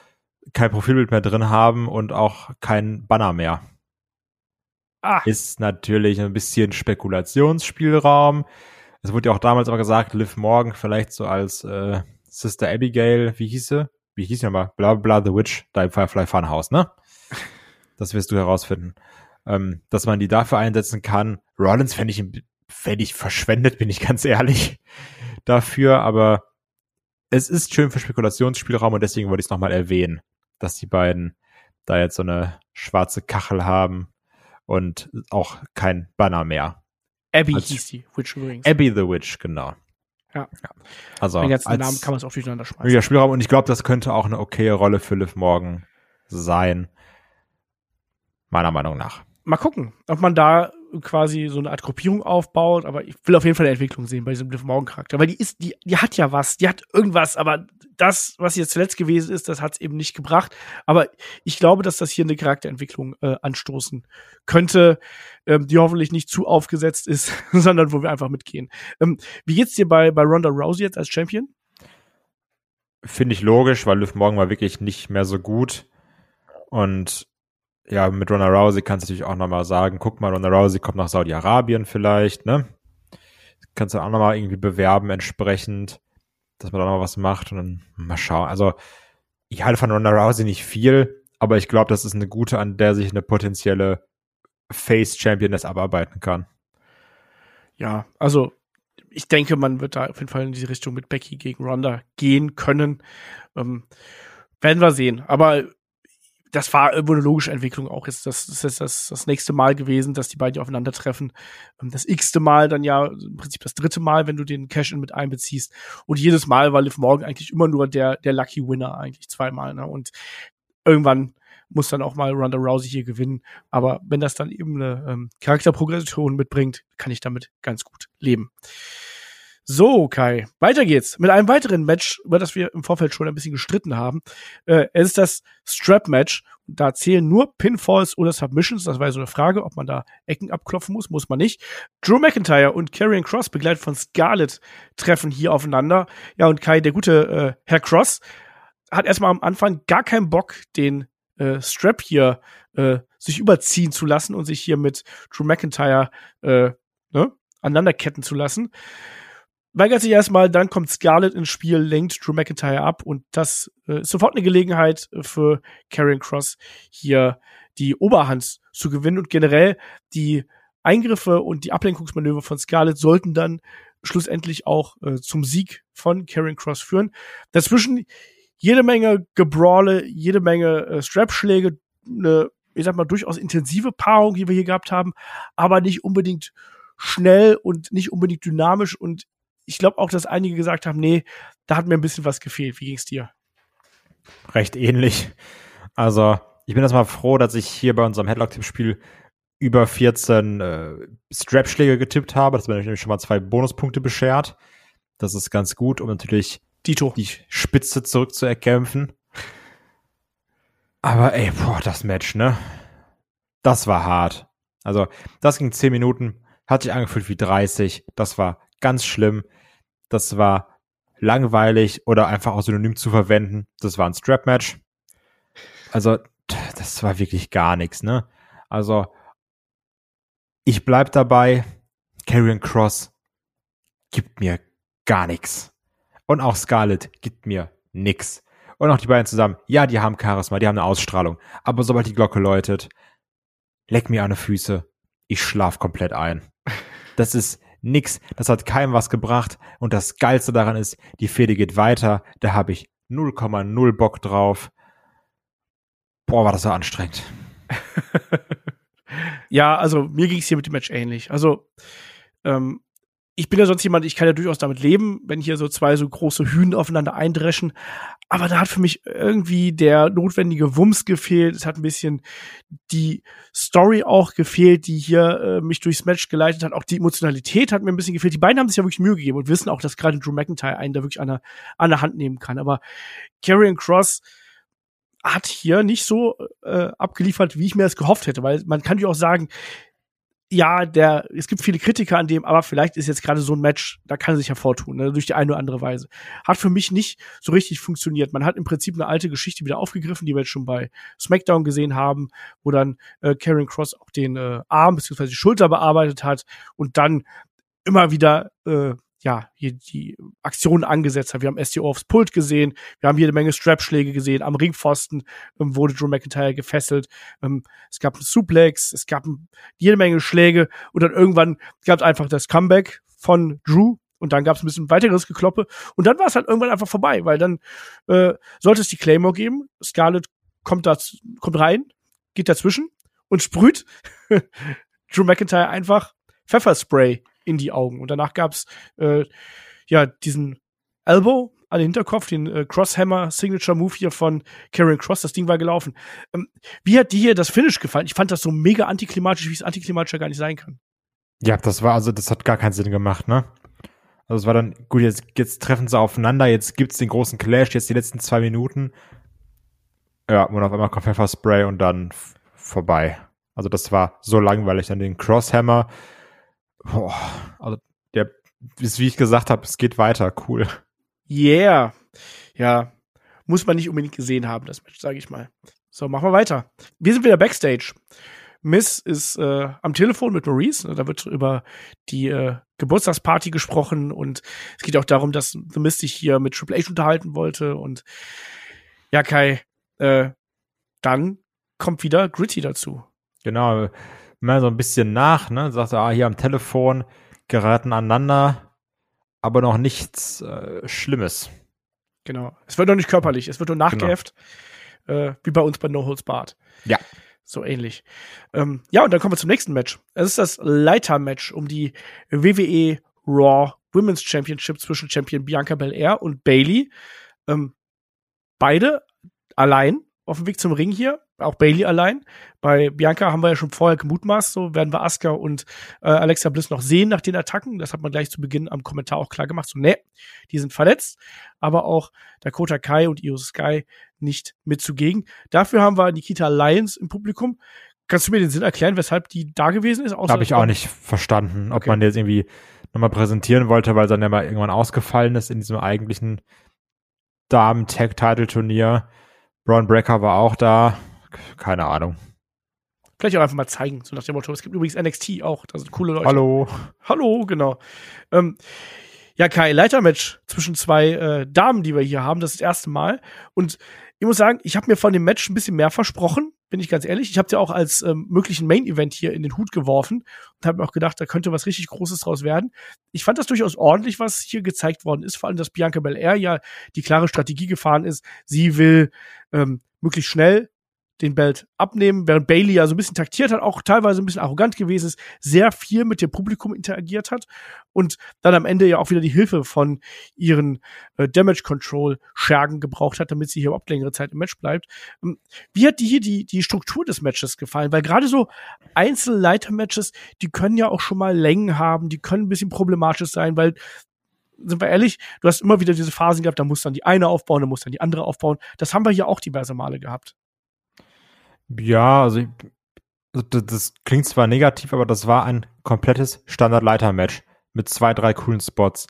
kein Profilbild mehr drin haben und auch kein Banner mehr. Ah, Ist natürlich ein bisschen Spekulationsspielraum. Es wurde ja auch damals aber gesagt, Liv Morgan vielleicht so als äh, Sister Abigail, wie hieß sie? Wie hieß sie nochmal? Bla bla The Witch, da im Firefly Funhouse, ne? Das wirst du herausfinden. Ähm, dass man die dafür einsetzen kann. Rollins fände ich, fänd ich verschwendet, bin ich ganz ehrlich, dafür, aber es ist schön für Spekulationsspielraum und deswegen wollte ich es nochmal erwähnen, dass die beiden da jetzt so eine schwarze Kachel haben und auch kein Banner mehr. Abby als- hieß die, Witch übrigens. Abby the Witch, genau. Ja. Also Den ganzen als Namen kann man es auch durcheinander schmeißen. möglicher Spielraum und ich glaube, das könnte auch eine okaye Rolle für Liv Morgan sein. Meiner Meinung nach. Mal gucken, ob man da quasi so eine Art Gruppierung aufbaut, aber ich will auf jeden Fall eine Entwicklung sehen bei diesem Liv Morgan Charakter, weil die ist, die, die hat ja was, die hat irgendwas, aber das, was jetzt zuletzt gewesen ist, das hat es eben nicht gebracht. Aber ich glaube, dass das hier eine Charakterentwicklung äh, anstoßen könnte, ähm, die hoffentlich nicht zu aufgesetzt ist, sondern wo wir einfach mitgehen. Ähm, wie geht's dir bei, bei Ronda Rousey jetzt als Champion? Finde ich logisch, weil Liv Morgan war wirklich nicht mehr so gut. Und ja, mit Ronda Rousey kannst du natürlich auch nochmal sagen, guck mal, Ronda Rousey kommt nach Saudi-Arabien vielleicht, ne? Kannst du auch nochmal irgendwie bewerben entsprechend, dass man da noch was macht und dann mal schauen. Also, ich halte von Ronda Rousey nicht viel, aber ich glaube, das ist eine gute, an der sich eine potenzielle Face-Championess abarbeiten kann. Ja, also ich denke, man wird da auf jeden Fall in diese Richtung mit Becky gegen Ronda gehen können. Ähm, werden wir sehen. Aber das war irgendwo eine logische Entwicklung auch. Das, das ist das, das nächste Mal gewesen, dass die beiden aufeinandertreffen. Ähm, das x-te Mal dann ja im Prinzip das dritte Mal, wenn du den Cash-In mit einbeziehst. Und jedes Mal war Liv Morgan eigentlich immer nur der, der Lucky Winner, eigentlich zweimal. Ne? Und irgendwann muss dann auch mal Ronda Rousey hier gewinnen. Aber wenn das dann eben eine ähm, Charakterprogression mitbringt, kann ich damit ganz gut leben. So, Kai, weiter geht's mit einem weiteren Match, über das wir im Vorfeld schon ein bisschen gestritten haben. Äh, es ist das Strap-Match. Da zählen nur Pinfalls oder Submissions. Das war ja so eine Frage, ob man da Ecken abklopfen muss. Muss man nicht. Drew McIntyre und Karrion Cross, begleitet von Scarlett, treffen hier aufeinander. Ja, und Kai, der gute äh, Herr Cross, hat erstmal am Anfang gar keinen Bock, den äh, Strap hier äh, sich überziehen zu lassen und sich hier mit Drew McIntyre äh, ne, aneinanderketten zu lassen weigert sich erstmal, dann kommt Scarlett ins Spiel, lenkt Drew McIntyre ab und das äh, ist sofort eine Gelegenheit für Karrion Cross hier die Oberhand zu gewinnen und generell die Eingriffe und die Ablenkungsmanöver von Scarlett sollten dann schlussendlich auch äh, zum Sieg von Karrion Cross führen. Dazwischen jede Menge Gebrawle, jede Menge äh, Strapschläge, eine, ich sag mal, durchaus intensive Paarung, die wir hier gehabt haben, aber nicht unbedingt schnell und nicht unbedingt dynamisch und ich glaube auch, dass einige gesagt haben, nee, da hat mir ein bisschen was gefehlt. Wie ging's dir? Recht ähnlich. Also, ich bin erstmal froh, dass ich hier bei unserem Headlock-Tippspiel über 14 äh, Strap-Schläge getippt habe. Das mir nämlich schon mal zwei Bonuspunkte beschert. Das ist ganz gut, um natürlich Dito. die Spitze zurückzuerkämpfen. Aber ey, boah, das Match, ne? Das war hart. Also, das ging 10 Minuten, hat sich angefühlt wie 30. Das war ganz schlimm. Das war langweilig oder einfach auch synonym zu verwenden. Das war ein Strap-Match. Also, das war wirklich gar nichts, ne? Also, ich bleib dabei. Karrion Cross gibt mir gar nichts. Und auch Scarlett gibt mir nix. Und auch die beiden zusammen. Ja, die haben Charisma, die haben eine Ausstrahlung. Aber sobald die Glocke läutet, leck mir an die Füße. Ich schlaf komplett ein. Das ist, nix. Das hat keinem was gebracht. Und das Geilste daran ist, die Fehde geht weiter. Da habe ich 0,0 Bock drauf. Boah, war das so anstrengend. ja, also mir ging es hier mit dem Match ähnlich. Also ähm, ich bin ja sonst jemand, ich kann ja durchaus damit leben, wenn hier so zwei so große Hühner aufeinander eindreschen. Aber da hat für mich irgendwie der notwendige Wumms gefehlt. Es hat ein bisschen die Story auch gefehlt, die hier äh, mich durchs Match geleitet hat. Auch die Emotionalität hat mir ein bisschen gefehlt. Die beiden haben sich ja wirklich Mühe gegeben und wissen auch, dass gerade Drew McIntyre einen da wirklich an der, an der Hand nehmen kann. Aber Karrion Cross hat hier nicht so äh, abgeliefert, wie ich mir das gehofft hätte, weil man kann ja auch sagen, ja, der, es gibt viele Kritiker an dem, aber vielleicht ist jetzt gerade so ein Match, da kann er sich hervortun, ne, durch die eine oder andere Weise. Hat für mich nicht so richtig funktioniert. Man hat im Prinzip eine alte Geschichte wieder aufgegriffen, die wir jetzt schon bei SmackDown gesehen haben, wo dann äh, Karen Cross auch den äh, Arm bzw. die Schulter bearbeitet hat und dann immer wieder äh, ja, hier die Aktionen angesetzt hat. Wir haben STO aufs Pult gesehen, wir haben jede Menge Strapschläge gesehen, am Ringpfosten ähm, wurde Drew McIntyre gefesselt, ähm, es gab einen Suplex, es gab jede Menge Schläge. Und dann irgendwann gab es einfach das Comeback von Drew. Und dann gab es ein bisschen weiteres Gekloppe. Und dann war es halt irgendwann einfach vorbei, weil dann äh, sollte es die Claymore geben, Scarlett kommt da, kommt rein, geht dazwischen und sprüht Drew McIntyre einfach Pfefferspray in die Augen. Und danach gab's äh, ja diesen Elbow an den Hinterkopf, den äh, Crosshammer Signature Move hier von Karen Cross. Das Ding war gelaufen. Ähm, wie hat dir hier das Finish gefallen? Ich fand das so mega antiklimatisch, wie es antiklimatisch ja gar nicht sein kann. Ja, das war also, das hat gar keinen Sinn gemacht, ne? Also es war dann, gut, jetzt, jetzt treffen sie aufeinander, jetzt gibt's den großen Clash, jetzt die letzten zwei Minuten. Ja, und auf einmal kommt Pfefferspray und dann vorbei. Also das war so langweilig. Dann den Crosshammer. Boah, also der, wie ich gesagt habe, es geht weiter. Cool. Yeah. Ja, muss man nicht unbedingt gesehen haben, das Match, sage ich mal. So, machen wir weiter. Wir sind wieder Backstage. Miss ist äh, am Telefon mit Maurice. Da wird über die äh, Geburtstagsparty gesprochen und es geht auch darum, dass The Miss sich hier mit Triple H unterhalten wollte. Und ja, Kai, äh, dann kommt wieder Gritty dazu. Genau, mal so ein bisschen nach, ne? Sagt er, ah, hier am Telefon geraten aneinander, aber noch nichts äh, Schlimmes. Genau. Es wird noch nicht körperlich, es wird nur nachgeäfft, genau. äh, wie bei uns bei No Holds Barred. Ja. So ähnlich. Ähm, ja, und dann kommen wir zum nächsten Match. Es ist das Leiter-Match um die WWE Raw Women's Championship zwischen Champion Bianca Belair und Bailey. Ähm, beide allein auf dem Weg zum Ring hier, auch Bailey allein. Bei Bianca haben wir ja schon vorher gemutmaßt, so werden wir Asuka und äh, Alexa Bliss noch sehen nach den Attacken. Das hat man gleich zu Beginn am Kommentar auch klar gemacht. So, ne, die sind verletzt, aber auch Dakota Kai und Io Sky nicht mit zugegen. Dafür haben wir Nikita Lyons im Publikum. Kannst du mir den Sinn erklären, weshalb die da gewesen ist? Habe ich auch nicht verstanden, ob okay. man jetzt irgendwie nochmal präsentieren wollte, weil dann ja mal irgendwann ausgefallen ist in diesem eigentlichen Damen-Tag-Title-Turnier. Braun Breaker war auch da. Keine Ahnung. Vielleicht auch einfach mal zeigen, so nach dem Motto. Es gibt übrigens NXT auch, da sind coole Leute. Hallo. Hallo, genau. Ähm, ja, Kai, Leitermatch zwischen zwei äh, Damen, die wir hier haben, das ist das erste Mal. Und ich muss sagen, ich habe mir von dem Match ein bisschen mehr versprochen, bin ich ganz ehrlich. Ich habe ja auch als ähm, möglichen Main-Event hier in den Hut geworfen und habe mir auch gedacht, da könnte was richtig Großes draus werden. Ich fand das durchaus ordentlich, was hier gezeigt worden ist, vor allem, dass Bianca Belair ja die klare Strategie gefahren ist. Sie will ähm, möglichst schnell den Belt abnehmen, während Bailey ja so ein bisschen taktiert hat, auch teilweise ein bisschen arrogant gewesen ist, sehr viel mit dem Publikum interagiert hat und dann am Ende ja auch wieder die Hilfe von ihren äh, Damage Control Schergen gebraucht hat, damit sie hier überhaupt längere Zeit im Match bleibt. Ähm, wie hat dir hier die, die Struktur des Matches gefallen? Weil gerade so Einzelleiter-Matches, die können ja auch schon mal Längen haben, die können ein bisschen problematisch sein, weil sind wir ehrlich, du hast immer wieder diese Phasen gehabt, da muss dann die eine aufbauen, da muss dann die andere aufbauen. Das haben wir hier auch diverse Male gehabt. Ja, also, ich, also das, das klingt zwar negativ, aber das war ein komplettes Standard-Leiter-Match mit zwei, drei coolen Spots.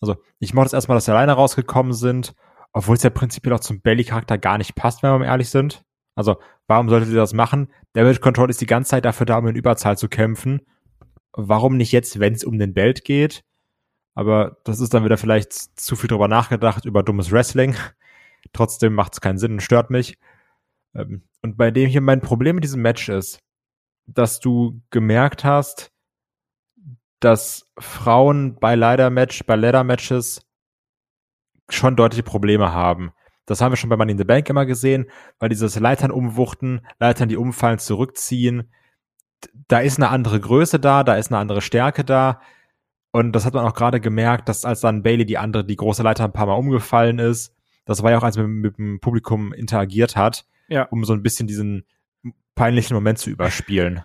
Also ich mochte es erstmal, dass sie alleine rausgekommen sind, obwohl es ja prinzipiell auch zum Belly-Charakter gar nicht passt, wenn wir mal ehrlich sind. Also warum sollte sie das machen? Damage Control ist die ganze Zeit dafür da, um in Überzahl zu kämpfen. Warum nicht jetzt, wenn es um den Belt geht? Aber das ist dann wieder vielleicht zu viel drüber nachgedacht, über dummes Wrestling. Trotzdem macht es keinen Sinn und stört mich. Ähm, und bei dem hier mein Problem mit diesem Match ist, dass du gemerkt hast, dass Frauen bei Leiter-Match, bei Ladder-Matches schon deutliche Probleme haben. Das haben wir schon bei Money in the Bank immer gesehen, weil dieses Leitern umwuchten, Leitern, die umfallen, zurückziehen, da ist eine andere Größe da, da ist eine andere Stärke da. Und das hat man auch gerade gemerkt, dass als dann Bailey die andere, die große Leiter ein paar Mal umgefallen ist, das war ja auch, als man mit, mit dem Publikum interagiert hat, ja. um so ein bisschen diesen peinlichen Moment zu überspielen.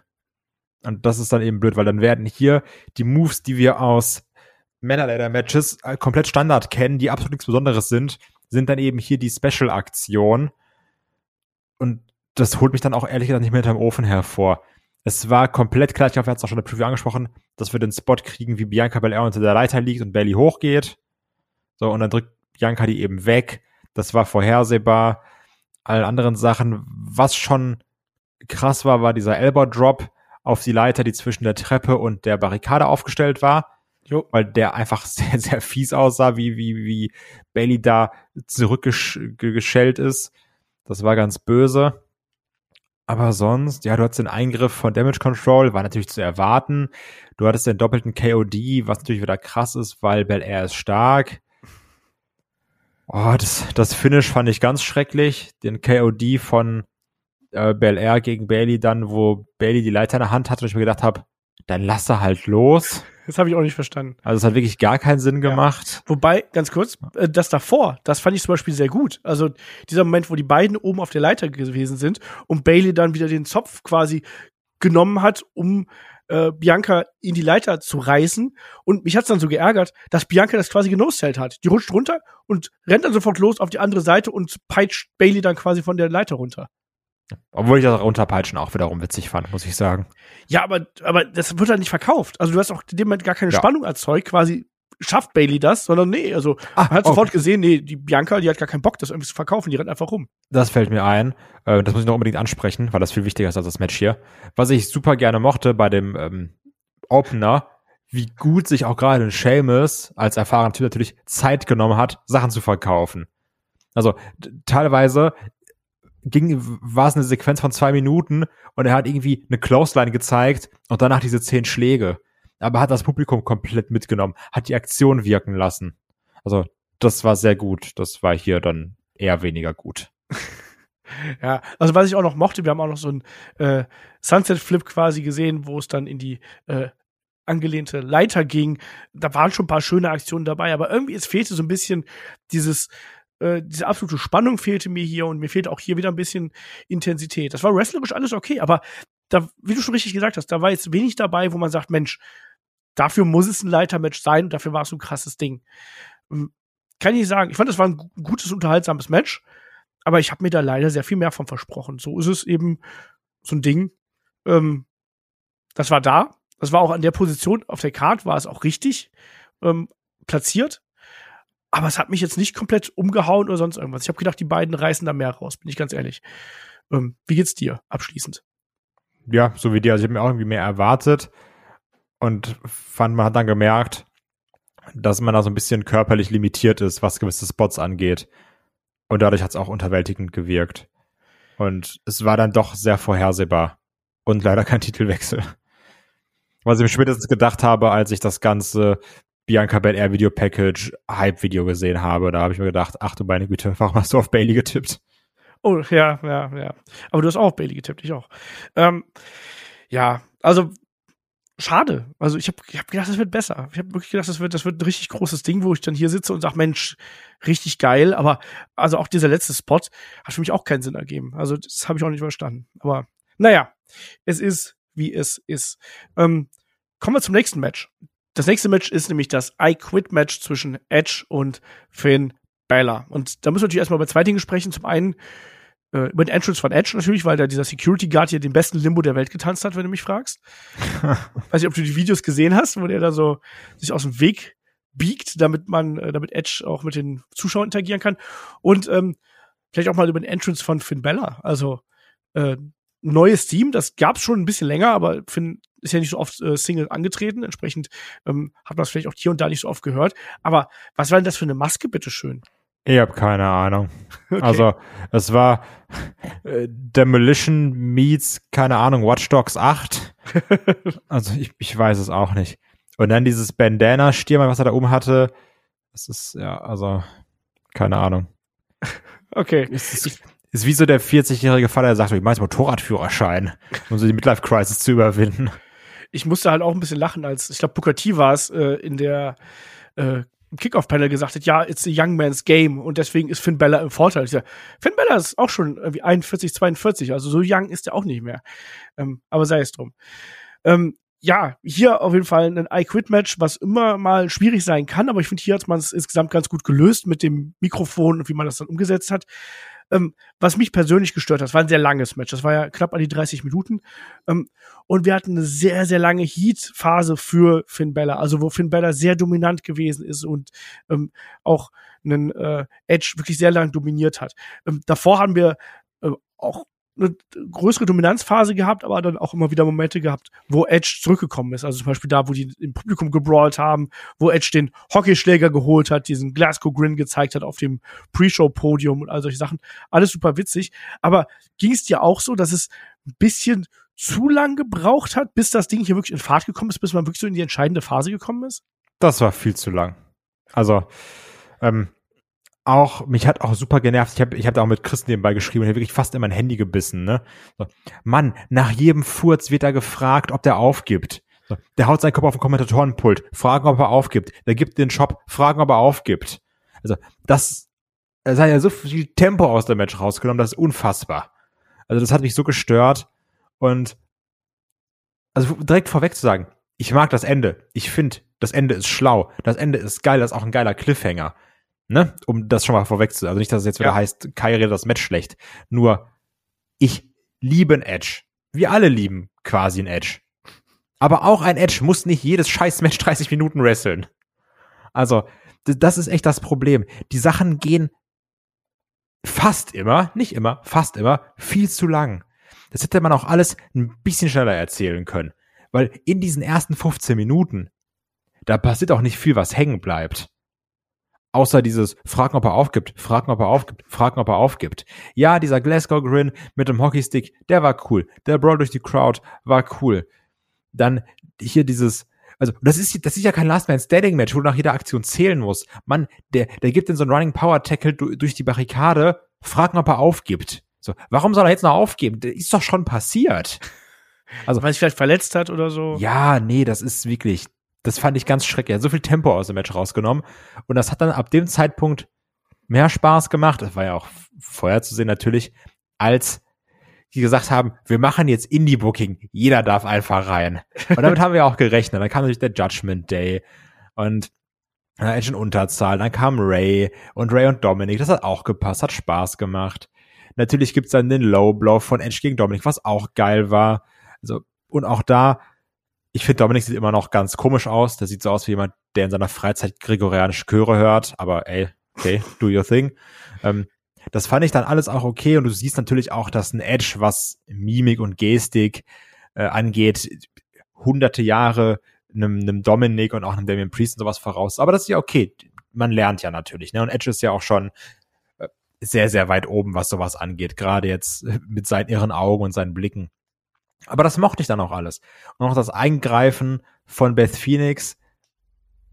Und das ist dann eben blöd, weil dann werden hier die Moves, die wir aus Männerleiter-Matches äh, komplett Standard kennen, die absolut nichts Besonderes sind, sind dann eben hier die Special-Aktion. Und das holt mich dann auch ehrlich gesagt nicht mehr hinterm Ofen hervor. Es war komplett klar, ich glaube, wir hatten es auch schon in der Preview angesprochen, dass wir den Spot kriegen, wie Bianca Belair unter der Leiter liegt und Bailey hochgeht. So, und dann drückt Bianca die eben weg. Das war vorhersehbar. Allen anderen Sachen, was schon krass war, war dieser Elbow Drop, auf die Leiter, die zwischen der Treppe und der Barrikade aufgestellt war. Jo. Weil der einfach sehr, sehr fies aussah, wie, wie, wie Bailey da zurückgeschellt ist. Das war ganz böse. Aber sonst, ja, du hattest den Eingriff von Damage Control, war natürlich zu erwarten. Du hattest den doppelten KOD, was natürlich wieder krass ist, weil Bel Air ist stark. Oh, das, das Finish fand ich ganz schrecklich. Den KOD von äh, Bel Air gegen Bailey dann, wo Bailey die Leiter in der Hand hatte und ich mir gedacht habe, dann lass er halt los. Das habe ich auch nicht verstanden. Also es hat wirklich gar keinen Sinn gemacht. Wobei, ganz kurz, äh, das davor, das fand ich zum Beispiel sehr gut. Also dieser Moment, wo die beiden oben auf der Leiter gewesen sind und Bailey dann wieder den Zopf quasi genommen hat, um äh, Bianca in die Leiter zu reißen. Und mich hat's dann so geärgert, dass Bianca das quasi genostellt hat. Die rutscht runter und rennt dann sofort los auf die andere Seite und peitscht Bailey dann quasi von der Leiter runter. Obwohl ich das Runterpeitschen auch wiederum witzig fand, muss ich sagen. Ja, aber, aber das wird halt nicht verkauft. Also du hast auch in dem Moment gar keine Ja. Spannung erzeugt, quasi schafft Bailey das, sondern nee, also Ah, man hat okay. sofort gesehen, nee, die Bianca, die hat gar keinen Bock, das irgendwie zu verkaufen, die rennt einfach rum. Das fällt mir ein. Äh, das muss ich noch unbedingt ansprechen, weil das viel wichtiger ist als das Match hier. Was ich super gerne mochte bei dem ähm, Opener, wie gut sich auch gerade ein Seamus als erfahrener Typ natürlich Zeit genommen hat, Sachen zu verkaufen. Also teilweise ging, war es eine Sequenz von zwei Minuten und er hat irgendwie eine Clothesline gezeigt und danach diese zehn Schläge. Aber hat das Publikum komplett mitgenommen, hat die Aktion wirken lassen. Also das war sehr gut. Das war hier dann eher weniger gut. Ja, also was ich auch noch mochte, wir haben auch noch so einen äh, Sunset-Flip quasi gesehen, wo es dann in die äh, angelehnte Leiter ging. Da waren schon ein paar schöne Aktionen dabei, aber irgendwie es fehlte so ein bisschen dieses äh, diese absolute Spannung fehlte mir hier und mir fehlte auch hier wieder ein bisschen Intensität. Das war wrestlerisch alles okay, aber da, wie du schon richtig gesagt hast, da war jetzt wenig dabei, wo man sagt, Mensch, dafür muss es ein Leitermatch sein und dafür war es ein krasses Ding. Ähm, Kann ich sagen. Ich fand, das war ein gu- gutes, unterhaltsames Match, aber ich habe mir da leider sehr viel mehr von versprochen. So ist es eben so ein Ding. Ähm, das war da. Das war auch an der Position auf der Card, war es auch richtig ähm, platziert. Aber es hat mich jetzt nicht komplett umgehauen oder sonst irgendwas. Ich habe gedacht, die beiden reißen da mehr raus, bin ich ganz ehrlich. Ähm, wie geht's dir abschließend? ja, so wie dir. Also ich habe mir auch irgendwie mehr erwartet und fand, man hat dann gemerkt, dass man da so ein bisschen körperlich limitiert ist, was gewisse Spots angeht. Und dadurch hat es auch unterwältigend gewirkt. Und es war dann doch sehr vorhersehbar. Und leider kein Titelwechsel. Was ich mir spätestens gedacht habe, als ich das ganze Bianca Belair Video Package Hype Video gesehen habe, da habe ich mir gedacht, ach du meine Güte, warum hast du auf Bailey getippt? Oh, ja, ja, ja. Aber du hast auch auf Bailey getippt, ich auch. Ähm, ja, also schade. Also ich habe ich hab gedacht, das wird besser. Ich habe wirklich gedacht, das wird, das wird ein richtig großes Ding, wo ich dann hier sitze und sage, Mensch, richtig geil. Aber also auch dieser letzte Spot hat für mich auch keinen Sinn ergeben. Also das habe ich auch nicht verstanden. Aber naja, es ist, wie es ist. Ähm, kommen wir zum nächsten Match. Das nächste Match ist nämlich das I Quit Match zwischen Edge und Finn Balor. Und da müssen wir natürlich erstmal über zwei Dinge sprechen. Zum einen äh, über den Entrance von Edge natürlich, weil da dieser Security Guard hier den besten Limbo der Welt getanzt hat, wenn du mich fragst. Weiß nicht, ob du die Videos gesehen hast, wo der da so sich aus dem Weg biegt, damit man, äh, damit Edge auch mit den Zuschauern interagieren kann. Und ähm, vielleicht auch mal über den Entrance von Finn Bella. Also äh, neues Team, das gab's schon ein bisschen länger, aber Finn ist ja nicht so oft äh, Single angetreten. Entsprechend ähm, hat man es vielleicht auch hier und da nicht so oft gehört. Aber was war denn das für eine Maske, bitteschön? Ich habe keine Ahnung. Okay. Also, es war äh, Demolition meets, keine Ahnung, Watch Dogs 8. also, ich, ich weiß es auch nicht. Und dann dieses Bandana-Stirn, was er da oben hatte. Das ist, ja, also, keine Ahnung. okay. Es ist, ist wie so der 40-jährige Vater, der sagt, ich mache jetzt Motorradführerschein, um so die Midlife-Crisis zu überwinden. ich musste halt auch ein bisschen lachen, als ich glaube, T war es äh, in der äh, Kickoff-Panel gesagt hat, ja, it's a young man's game und deswegen ist Finn Bella im Vorteil. Ich sag, Finn Bella ist auch schon irgendwie 41, 42, also so young ist er auch nicht mehr. Ähm, aber sei es drum. Ähm, ja, hier auf jeden Fall ein I-Quit-Match, was immer mal schwierig sein kann, aber ich finde, hier hat man es insgesamt ganz gut gelöst mit dem Mikrofon und wie man das dann umgesetzt hat. Ähm, was mich persönlich gestört hat, war ein sehr langes Match. Das war ja knapp an die 30 Minuten. Ähm, und wir hatten eine sehr, sehr lange Heat-Phase für Finn Bella, also wo Finn Bella sehr dominant gewesen ist und ähm, auch einen äh, Edge wirklich sehr lang dominiert hat. Ähm, davor haben wir äh, auch eine größere Dominanzphase gehabt, aber dann auch immer wieder Momente gehabt, wo Edge zurückgekommen ist. Also zum Beispiel da, wo die im Publikum gebrawlt haben, wo Edge den Hockeyschläger geholt hat, diesen Glasgow Grin gezeigt hat auf dem Pre-Show-Podium und all solche Sachen. Alles super witzig. Aber ging es dir auch so, dass es ein bisschen zu lang gebraucht hat, bis das Ding hier wirklich in Fahrt gekommen ist, bis man wirklich so in die entscheidende Phase gekommen ist? Das war viel zu lang. Also, ähm, auch, mich hat auch super genervt. Ich habe ich hab da auch mit Chris nebenbei geschrieben und wirklich fast in mein Handy gebissen, ne? So, Mann, nach jedem Furz wird er gefragt, ob der aufgibt. So, der haut seinen Kopf auf den Kommentatorenpult, fragen, ob er aufgibt. Der gibt den Shop, fragen, ob er aufgibt. Also, das, es hat ja so viel Tempo aus dem Match rausgenommen, das ist unfassbar. Also, das hat mich so gestört und, also direkt vorweg zu sagen, ich mag das Ende. Ich finde, das Ende ist schlau. Das Ende ist geil, das ist auch ein geiler Cliffhanger. Ne? Um das schon mal vorweg zu, also nicht, dass es jetzt wieder Ja. heißt, Kai redet das Match schlecht. Nur, ich liebe ein Edge. Wir alle lieben quasi ein Edge. Aber auch ein Edge muss nicht jedes scheiß Match 30 Minuten wresteln. Also, das ist echt das Problem. Die Sachen gehen fast immer, nicht immer, fast immer, viel zu lang. Das hätte man auch alles ein bisschen schneller erzählen können. Weil in diesen ersten 15 Minuten, da passiert auch nicht viel, was hängen bleibt. Außer dieses Fragen, ob er aufgibt, fragen, ob er aufgibt, fragen, ob er aufgibt. Ja, dieser Glasgow Grin mit dem Hockeystick, der war cool. Der Brawl durch die Crowd war cool. Dann hier dieses, also das ist, das ist ja kein Last Man Standing Match, wo du nach jeder Aktion zählen musst. Mann, der, der gibt in so einen Running Power Tackle du, durch die Barrikade, fragen, ob er aufgibt. So, warum soll er jetzt noch aufgeben? Der ist doch schon passiert. Also, weil sich vielleicht verletzt hat oder so. Ja, nee, das ist wirklich, das fand ich ganz schrecklich. Er hat so viel Tempo aus dem Match rausgenommen. Und das hat dann ab dem Zeitpunkt mehr Spaß gemacht. Das war ja auch vorher zu sehen natürlich, als die gesagt haben, wir machen jetzt Indie-Booking. Jeder darf einfach rein. Und damit haben wir auch gerechnet. Dann kam natürlich der Judgment Day und Edge in Unterzahl. Dann kam Ray und Ray und Dominic. Das hat auch gepasst, hat Spaß gemacht. Natürlich gibt's dann den Low Blow von Edge gegen Dominic, was auch geil war. Also, und auch da, ich finde, Dominik sieht immer noch ganz komisch aus. Der sieht so aus wie jemand, der in seiner Freizeit gregorianische Chöre hört. Aber ey, okay, do your thing. Ähm, das fand ich dann alles auch okay. Und du siehst natürlich auch, dass ein Edge, was Mimik und Gestik äh, angeht, hunderte Jahre einem, einem Dominik und auch einem Damien Priest und sowas voraus. Aber das ist ja okay. Man lernt ja natürlich. Ne? Und Edge ist ja auch schon äh, sehr, sehr weit oben, was sowas angeht. Gerade jetzt mit seinen irren Augen und seinen Blicken. Aber das mochte ich dann auch alles. Und auch das Eingreifen von Beth Phoenix.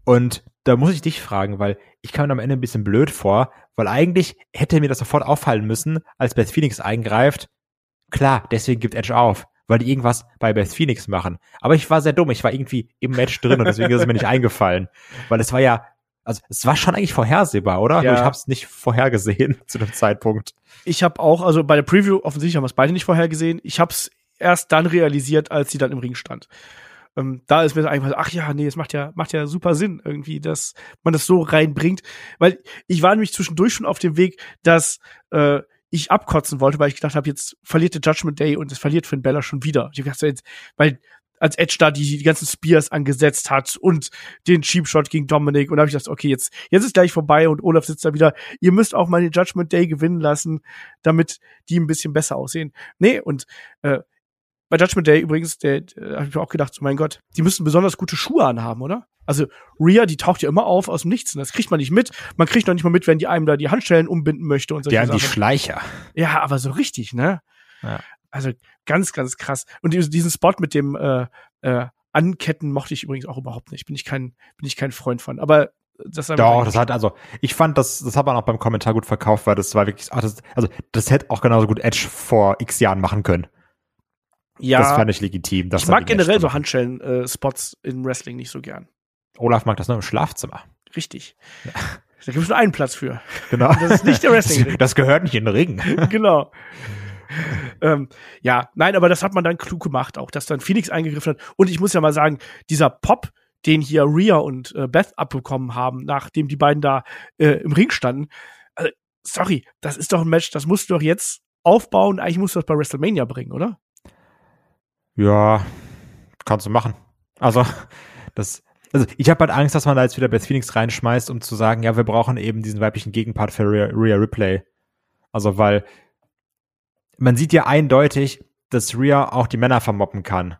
Und da muss ich dich fragen, weil ich kam mir am Ende ein bisschen blöd vor, weil eigentlich hätte mir das sofort auffallen müssen, als Beth Phoenix eingreift. Klar, deswegen gibt Edge auf, weil die irgendwas bei Beth Phoenix machen. Aber ich war sehr dumm, ich war irgendwie im Match drin und deswegen ist es mir nicht eingefallen. Weil es war ja, also es war schon eigentlich vorhersehbar, oder? Ja. Nur ich habe es nicht vorhergesehen zu dem Zeitpunkt. Ich habe auch, also bei der Preview offensichtlich haben wir es beide nicht vorher gesehen. Ich habe es erst dann realisiert, als sie dann im Ring stand. Ähm, da ist mir einfach, so, ach ja, nee, es macht ja, macht ja super Sinn irgendwie, dass man das so reinbringt. Weil ich war nämlich zwischendurch schon auf dem Weg, dass äh, ich abkotzen wollte, weil ich gedacht habe, jetzt verliert der Judgment Day und es verliert Finn Bella schon wieder. Ich so jetzt, weil als Edge da die, die ganzen Spears angesetzt hat und den Cheap Shot gegen Dominic und da habe ich gedacht, okay, jetzt, jetzt ist gleich vorbei und Olaf sitzt da wieder. Ihr müsst auch mal den Judgment Day gewinnen lassen, damit die ein bisschen besser aussehen. Nee, und äh, bei Judgment Day übrigens, der, der habe ich mir auch gedacht, so mein Gott, die müssen besonders gute Schuhe anhaben, oder? Also Rhea, die taucht ja immer auf aus dem Nichts. Und das kriegt man nicht mit. Man kriegt noch nicht mal mit, wenn die einem da die Handschellen umbinden möchte und solche Der die Sachen. Schleicher. Ja, aber so richtig, ne? Ja. Also ganz, ganz krass. Und diesen diesen Spot mit dem äh, äh, Anketten mochte ich übrigens auch überhaupt nicht. Bin ich kein, bin ich kein Freund von. Aber das Doch, das hat also, ich fand das, das hat man auch beim Kommentar gut verkauft, weil das war wirklich, ach, das, also das hätte auch genauso gut Edge vor x Jahren machen können. Ja. Das fand ich legitim. dass ich mag generell so Handschellen-Spots im Wrestling nicht so gern. Olaf mag das nur im Schlafzimmer. Richtig. Da gibt es nur einen Platz für. Genau. Das ist nicht der Wrestling-Ring. Das gehört nicht in den Ring. genau. ähm, ja, nein, aber das hat man dann klug gemacht, auch dass dann Phoenix eingegriffen hat. Und ich muss ja mal sagen, dieser Pop, den hier Rhea und äh, Beth abbekommen haben, nachdem die beiden da äh, im Ring standen, also, sorry, das ist doch ein Match, das musst du doch jetzt aufbauen. Eigentlich musst du das bei WrestleMania bringen, oder? Ja, kannst du machen. Also, das, also ich habe halt Angst, dass man da jetzt wieder Beth Phoenix reinschmeißt, um zu sagen, ja, wir brauchen eben diesen weiblichen Gegenpart für Rhea, Rhea Ripley. Also, weil man sieht ja eindeutig, dass Rhea auch die Männer vermoppen kann.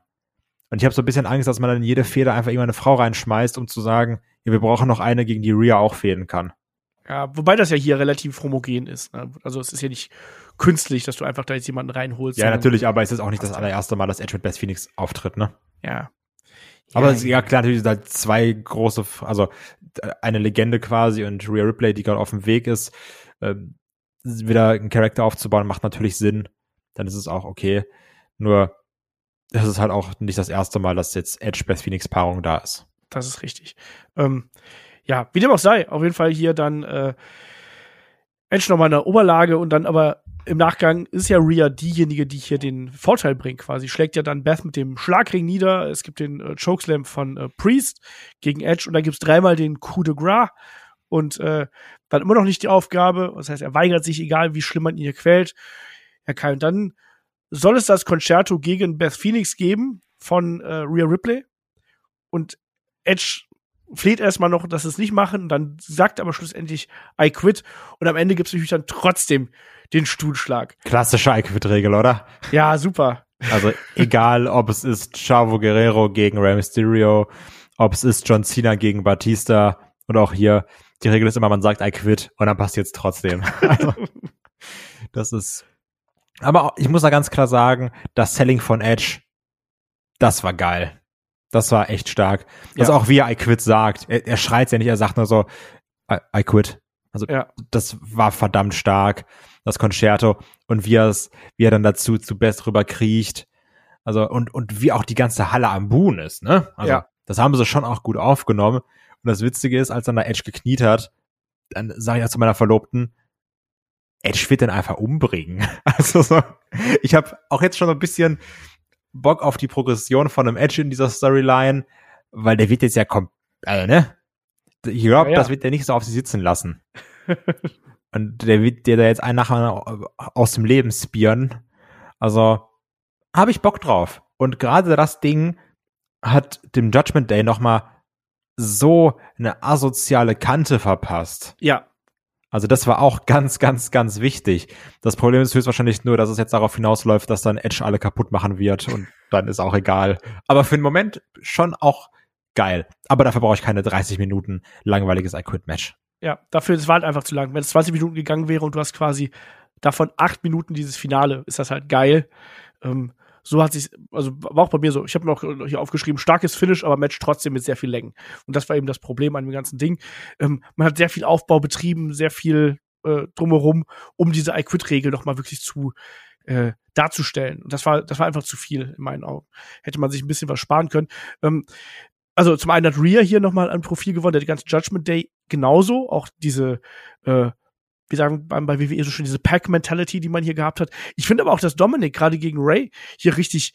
Und ich habe so ein bisschen Angst, dass man dann in jede Feder einfach immer eine Frau reinschmeißt, um zu sagen, ja, wir brauchen noch eine, gegen die Rhea auch fäden kann. Ja, wobei das ja hier relativ homogen ist. Ne? Also es ist ja nicht künstlich, dass du einfach da jetzt jemanden reinholst. Ja, natürlich, aber es ist auch nicht das allererste Mal, dass Edge mit Beth Phoenix auftritt, ne? Ja. Aber ja, es- ja, klar, natürlich sind halt zwei große, also äh, eine Legende quasi und Rhea Ripley, die gerade auf dem Weg ist, ähm, wieder einen Charakter aufzubauen, macht natürlich Sinn. Dann ist es auch okay. Nur, das ist halt auch nicht das erste Mal, dass jetzt Edge Beth Phoenix Paarung da ist. Das ist richtig. Ähm, ja, wie dem auch sei, auf jeden Fall hier dann äh, Edge nochmal eine Oberlage und dann aber im Nachgang ist ja Rhea diejenige, die hier den Vorteil bringt quasi. Schlägt ja dann Beth mit dem Schlagring nieder. Es gibt den äh, Chokeslam von äh, Priest gegen Edge und dann gibt's dreimal den Coup de Gras und äh, dann immer noch nicht die Aufgabe. Das heißt, er weigert sich, egal wie schlimm man ihn hier quält. Ja, Kai, und dann soll es das Concerto gegen Beth Phoenix geben von äh, Rhea Ripley. Und Edge fleht erstmal noch, dass sie es nicht machen, dann sagt aber schlussendlich I quit und am Ende gibt es natürlich dann trotzdem den Stuhlschlag. Klassische I quit-Regel, oder? Ja, super. Also egal, ob es ist Chavo Guerrero gegen Rey Mysterio, ob es ist John Cena gegen Batista und auch hier, die Regel ist immer, man sagt I quit und dann passt jetzt trotzdem. Also, das ist. Aber ich muss da ganz klar sagen, das Selling von Edge, das war geil. Das war echt stark. Also Ja. auch wie er I quit sagt. Er, er schreit ja nicht, er sagt nur so, I, I quit. Also Ja. das war verdammt stark, das Concerto. Und wie er es, wie er dann dazu zu Best rüber kriecht. Also, und, und wie auch die ganze Halle am Buhen ist, ne? Also, Ja. das haben sie schon auch gut aufgenommen. Und das Witzige ist, als dann da Edge gekniet hat, dann sage ich ja zu meiner Verlobten, Edge wird den einfach umbringen. Also so, ich habe auch jetzt schon so ein bisschen Bock auf die Progression von einem Edge in dieser Storyline, weil der wird jetzt ja kom also, ne? Ich glaube, Ja, ja. das wird der nicht so auf sich sitzen lassen. Und der wird dir da jetzt einen nachher aus dem Leben spieren. Also habe ich Bock drauf. Und gerade das Ding hat dem Judgment Day noch mal so eine asoziale Kante verpasst. Ja, Also das war auch ganz, ganz, ganz wichtig. Das Problem ist höchstwahrscheinlich nur, dass es jetzt darauf hinausläuft, dass dann Edge alle kaputt machen wird und dann ist auch egal. Aber für den Moment schon auch geil. Aber dafür brauche ich keine 30 Minuten langweiliges I Quit Match. ja. Dafür, es war halt einfach zu lang. Wenn es 20 Minuten gegangen wäre und du hast quasi davon acht Minuten dieses Finale, ist das halt geil. Ähm, so hat sich, also war auch bei mir so. Ich habe mir auch hier aufgeschrieben, starkes Finish, aber Match trotzdem mit sehr viel Längen. Und das war eben das Problem an dem ganzen Ding. Ähm, man hat sehr viel Aufbau betrieben, sehr viel äh, drumherum, um diese I Quit-Regel noch mal wirklich zu äh, darzustellen. Und das war, das war einfach zu viel in meinen Augen. Hätte man sich ein bisschen was sparen können. Ähm, also zum einen hat Rhea hier noch mal ein Profil gewonnen, der die ganze Judgment Day genauso, auch diese äh, wir sagen beim, bei WWE so schön diese Pack-Mentality, die man hier gehabt hat. Ich finde aber auch, dass Dominic gerade gegen Ray hier richtig,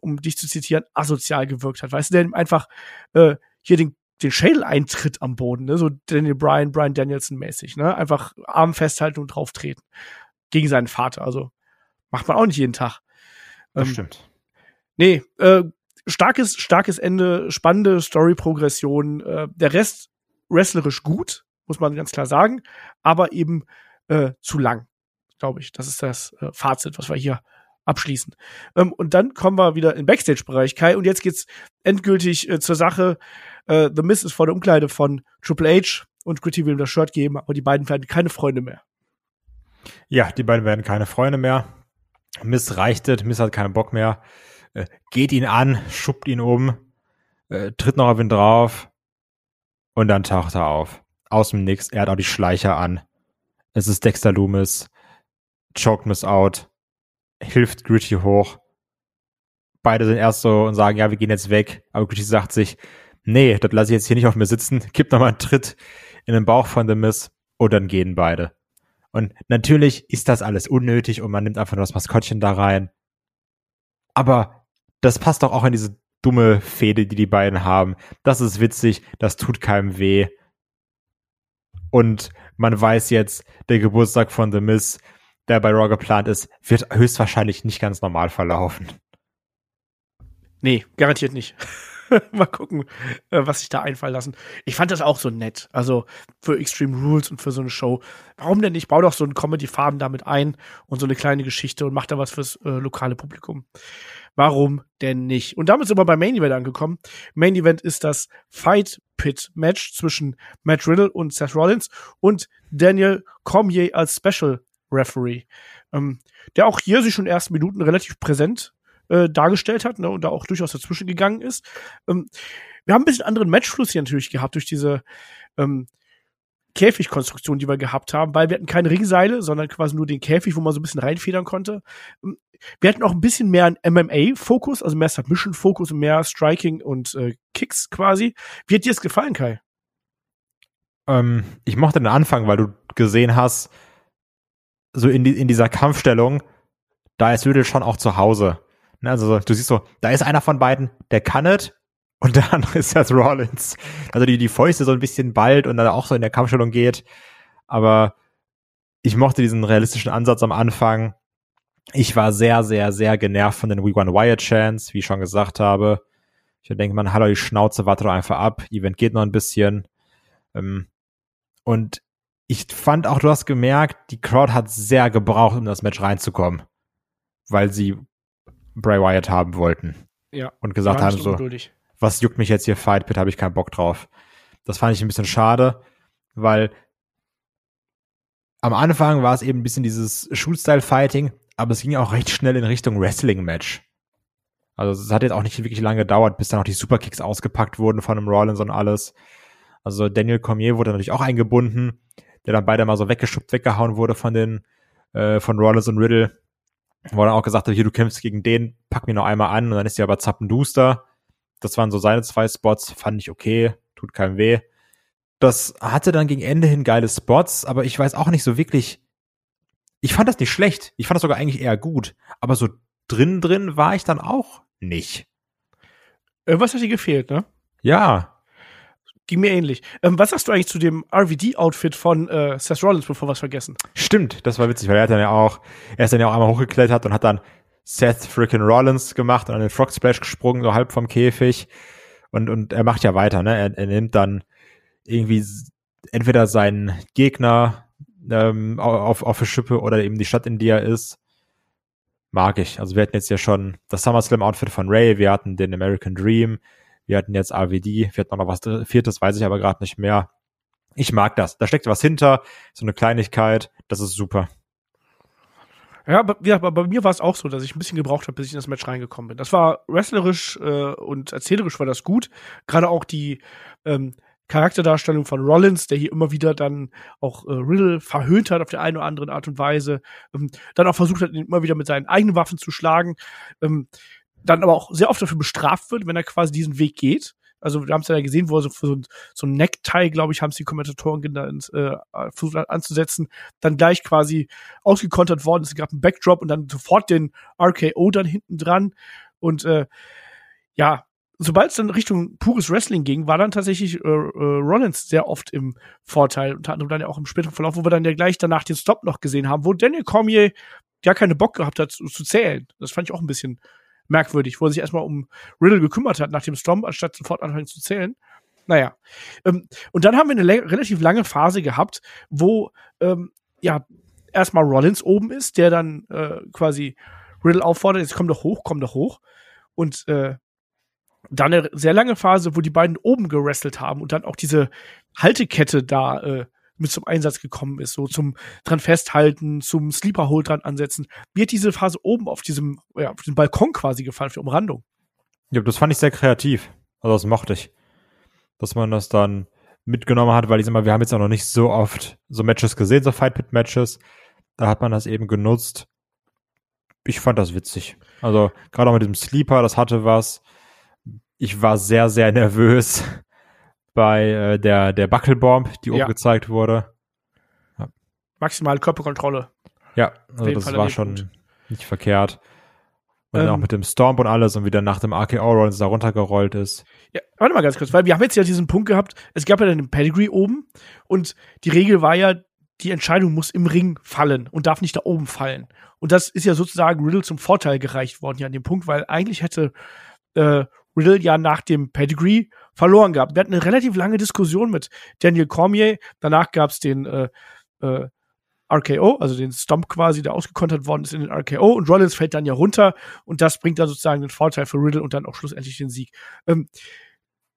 um dich zu zitieren, asozial gewirkt hat. Weißt du, der einfach äh, hier den, den Schädel eintritt am Boden, ne? so Daniel Bryan, Bryan Danielson mäßig, ne? Einfach Arm festhalten und drauf treten. Gegen seinen Vater. Also macht man auch nicht jeden Tag. Das Ähm, stimmt. Nee, äh, starkes, starkes Ende, spannende Story-Progression. Äh, der Rest wrestlerisch gut, muss man ganz klar sagen, aber eben äh, zu lang, glaube ich. Das ist das äh, Fazit, was wir hier abschließen. Ähm, und dann kommen wir wieder in Backstage-Bereich, Kai, und jetzt geht's endgültig äh, zur Sache. Äh, The Miss ist vor der Umkleide von Triple H und Gritty will ihm das Shirt geben, aber die beiden werden keine Freunde mehr. Ja, die beiden werden keine Freunde mehr. Miss reichtet, Miss hat keinen Bock mehr. Äh, geht ihn an, schuppt ihn um, äh, tritt noch auf ihn drauf und dann taucht er auf. Aus dem Nix, er hat auch die Schleicher an. Es ist Dexter Loomis, choked Miss out, hilft Gritty hoch. Beide sind erst so und sagen, ja, wir gehen jetzt weg. Aber Gritty sagt sich, nee, das lasse ich jetzt hier nicht auf mir sitzen. Gibt noch mal einen Tritt in den Bauch von The Miss und dann gehen beide. Und natürlich ist das alles unnötig und man nimmt einfach nur das Maskottchen da rein. Aber das passt doch auch in diese dumme Fehde, die die beiden haben. Das ist witzig, das tut keinem weh. Und man weiß jetzt, der Geburtstag von The Miz, der bei Raw geplant ist, wird höchstwahrscheinlich nicht ganz normal verlaufen. Nee, garantiert nicht. Mal gucken, äh, was sich da einfallen lassen. Ich fand das auch so nett. Also für Extreme Rules und für so eine Show. Warum denn nicht? Bau doch so einen Comedy-Farben damit ein und so eine kleine Geschichte und mach da was fürs äh, lokale Publikum. Warum denn nicht? Und damit sind wir beim Main Event angekommen. Main Event ist das Fight Pit Match zwischen Matt Riddle und Seth Rollins und Daniel Cormier als Special Referee. Ähm, der auch hier sich schon ersten Minuten relativ präsent äh, dargestellt hat ne, und da auch durchaus dazwischen gegangen ist. Ähm, wir haben ein bisschen anderen Matchfluss hier natürlich gehabt durch diese ähm, Käfigkonstruktion, die wir gehabt haben, weil wir hatten keine Ringseile, sondern quasi nur den Käfig, wo man so ein bisschen reinfedern konnte. Wir hatten auch ein bisschen mehr einen MMA-Fokus, also mehr Submission-Fokus und mehr Striking und äh, Kicks quasi. Wie hat dir das gefallen, Kai? Ähm, ich mochte den Anfang, weil du gesehen hast, so in, die, in dieser Kampfstellung, da ist Riddle schon auch zu Hause. Ne, also du siehst so, da ist einer von beiden, der kann es und der andere ist Seth Rollins. Also die, die Fäuste so ein bisschen bald und dann auch so in der Kampfstellung geht. Aber ich mochte diesen realistischen Ansatz am Anfang. Ich war sehr, sehr, sehr genervt von den We One Wyatt Chance, wie ich schon gesagt habe. Ich denke, man, hallo, die Schnauze, warte doch einfach ab. Event geht noch ein bisschen. Ähm, und ich fand auch, du hast gemerkt, die Crowd hat sehr gebraucht, um das Match reinzukommen. Weil sie Bray Wyatt haben wollten. Ja. Und gesagt haben so, ungeduldig was juckt mich jetzt hier Fight Pit, habe ich keinen Bock drauf. Das fand ich ein bisschen schade, weil am Anfang war es eben ein bisschen dieses Shoot-Style-Fighting, aber es ging auch recht schnell in Richtung Wrestling-Match. Also es hat jetzt auch nicht wirklich lange gedauert, bis dann auch die Superkicks ausgepackt wurden von einem Rollins und alles. Also Daniel Cormier wurde natürlich auch eingebunden, der dann beide mal so weggeschubbt, weggehauen wurde von den äh, von Rollins und Riddle. Wo dann auch gesagt hat, hier, du kämpfst gegen den, pack mir noch einmal an und dann ist ja aber zappenduster. Das waren so seine zwei Spots, fand ich okay, tut keinem weh. Das hatte dann gegen Ende hin geile Spots, aber ich weiß auch nicht so wirklich. Ich fand das nicht schlecht. Ich fand das sogar eigentlich eher gut. Aber so drin drin war ich dann auch nicht. Irgendwas hat dir gefehlt, ne? Ja. Ging mir ähnlich. Ähm, was sagst du eigentlich zu dem RVD-Outfit von äh, Seth Rollins, bevor wir es vergessen? Stimmt, das war witzig, weil er hat dann ja auch, er ist dann ja auch einmal hochgeklettert und hat dann Seth freaking Rollins gemacht und an den Frog Splash gesprungen, so halb vom Käfig. Und, und er macht ja weiter, ne? Er, er nimmt dann irgendwie entweder seinen Gegner ähm, auf, auf die Schippe oder eben die Stadt, in die er ist. Mag ich. Also wir hatten jetzt ja schon das SummerSlam-Outfit von Ray, wir hatten den American Dream, wir hatten jetzt AWD, wir hatten auch noch was Viertes, weiß ich aber gerade nicht mehr. Ich mag das. Da steckt was hinter, so eine Kleinigkeit, das ist super. Ja, aber, ja, aber bei mir war es auch so, dass ich ein bisschen gebraucht habe, bis ich in das Match reingekommen bin. Das war wrestlerisch äh, und erzählerisch war das gut. Gerade auch die ähm, Charakterdarstellung von Rollins, der hier immer wieder dann auch äh, Riddle verhöhnt hat auf der eine oder andere Art und Weise, ähm, dann auch versucht hat, ihn immer wieder mit seinen eigenen Waffen zu schlagen, ähm, dann aber auch sehr oft dafür bestraft wird, wenn er quasi diesen Weg geht. Also wir haben es ja gesehen, wo er so, so, so ein Necktie, glaube ich, haben es die Kommentatoren genannt, äh, versucht anzusetzen, dann gleich quasi ausgekontert worden. Es gab einen Backdrop und dann sofort den RKO dann hinten dran. Und äh, ja, sobald es dann Richtung pures Wrestling ging, war dann tatsächlich äh, äh, Rollins sehr oft im Vorteil, unter anderem dann ja auch im späteren Verlauf, wo wir dann ja gleich danach den Stop noch gesehen haben, wo Daniel Cormier gar keine Bock gehabt hat zu, zu zählen. Das fand ich auch ein bisschen merkwürdig, wo er sich erstmal um Riddle gekümmert hat nach dem Storm, anstatt sofort anfangen zu zählen. Naja. Ähm, und dann haben wir eine relativ lange Phase gehabt, wo ähm, ja erstmal Rollins oben ist, der dann äh, quasi Riddle auffordert, jetzt komm doch hoch, komm doch hoch. Und äh, dann eine sehr lange Phase, wo die beiden oben gerestelt haben und dann auch diese Haltekette da äh, mit zum Einsatz gekommen ist, so zum dran festhalten, zum Sleeper Hold dran ansetzen. Wie hat diese Phase oben auf diesem, ja, auf diesem Balkon quasi gefallen für Umrandung? Ja, das fand ich sehr kreativ. Also das mochte ich. Dass man das dann mitgenommen hat, weil ich sag mal, wir haben jetzt auch noch nicht so oft so Matches gesehen, so Fight Pit Matches. Da hat man das eben genutzt. Ich fand das witzig. Also gerade auch mit dem Sleeper, das hatte was. Ich war sehr, sehr nervös, bei äh, der, der Buckelbomb, die ja. oben gezeigt wurde. Ja. Maximale Körperkontrolle. Ja, also das Fall war schon gut. nicht verkehrt. Und ähm, auch mit dem Stomp und alles und wieder nach dem RKO Rollins da runtergerollt ist. Ja, warte mal ganz kurz, weil wir haben jetzt ja diesen Punkt gehabt, es gab ja dann den Pedigree oben und die Regel war ja, die Entscheidung muss im Ring fallen und darf nicht da oben fallen. Und das ist ja sozusagen Riddle zum Vorteil gereicht worden ja an dem Punkt, weil eigentlich hätte äh, Riddle ja nach dem Pedigree verloren gehabt. Wir hatten eine relativ lange Diskussion mit Daniel Cormier. Danach gab es den äh, äh, RKO, also den Stomp quasi, der ausgekontert worden ist in den RKO und Rollins fällt dann ja runter und das bringt dann sozusagen den Vorteil für Riddle und dann auch schlussendlich den Sieg. Ähm,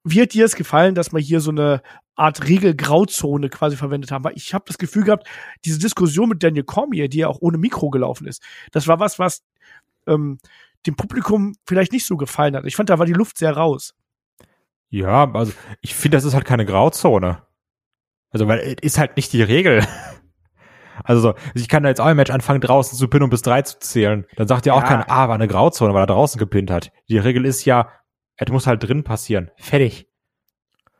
wie hat dir es gefallen, dass wir hier so eine Art Regelgrauzone quasi verwendet haben? Weil ich habe das Gefühl gehabt, diese Diskussion mit Daniel Cormier, die ja auch ohne Mikro gelaufen ist, das war was, was ähm, dem Publikum vielleicht nicht so gefallen hat. Ich fand, da war die Luft sehr raus. Ja, also ich finde, das ist halt keine Grauzone. Also, weil es ist halt nicht die Regel. Also, so, ich kann da jetzt auch im Match anfangen, draußen zu pinnen und bis drei zu zählen. Dann sagt ja auch Ja. keiner, ah, war eine Grauzone, weil er draußen gepinnt hat. Die Regel ist ja, es muss halt drin passieren. Fertig.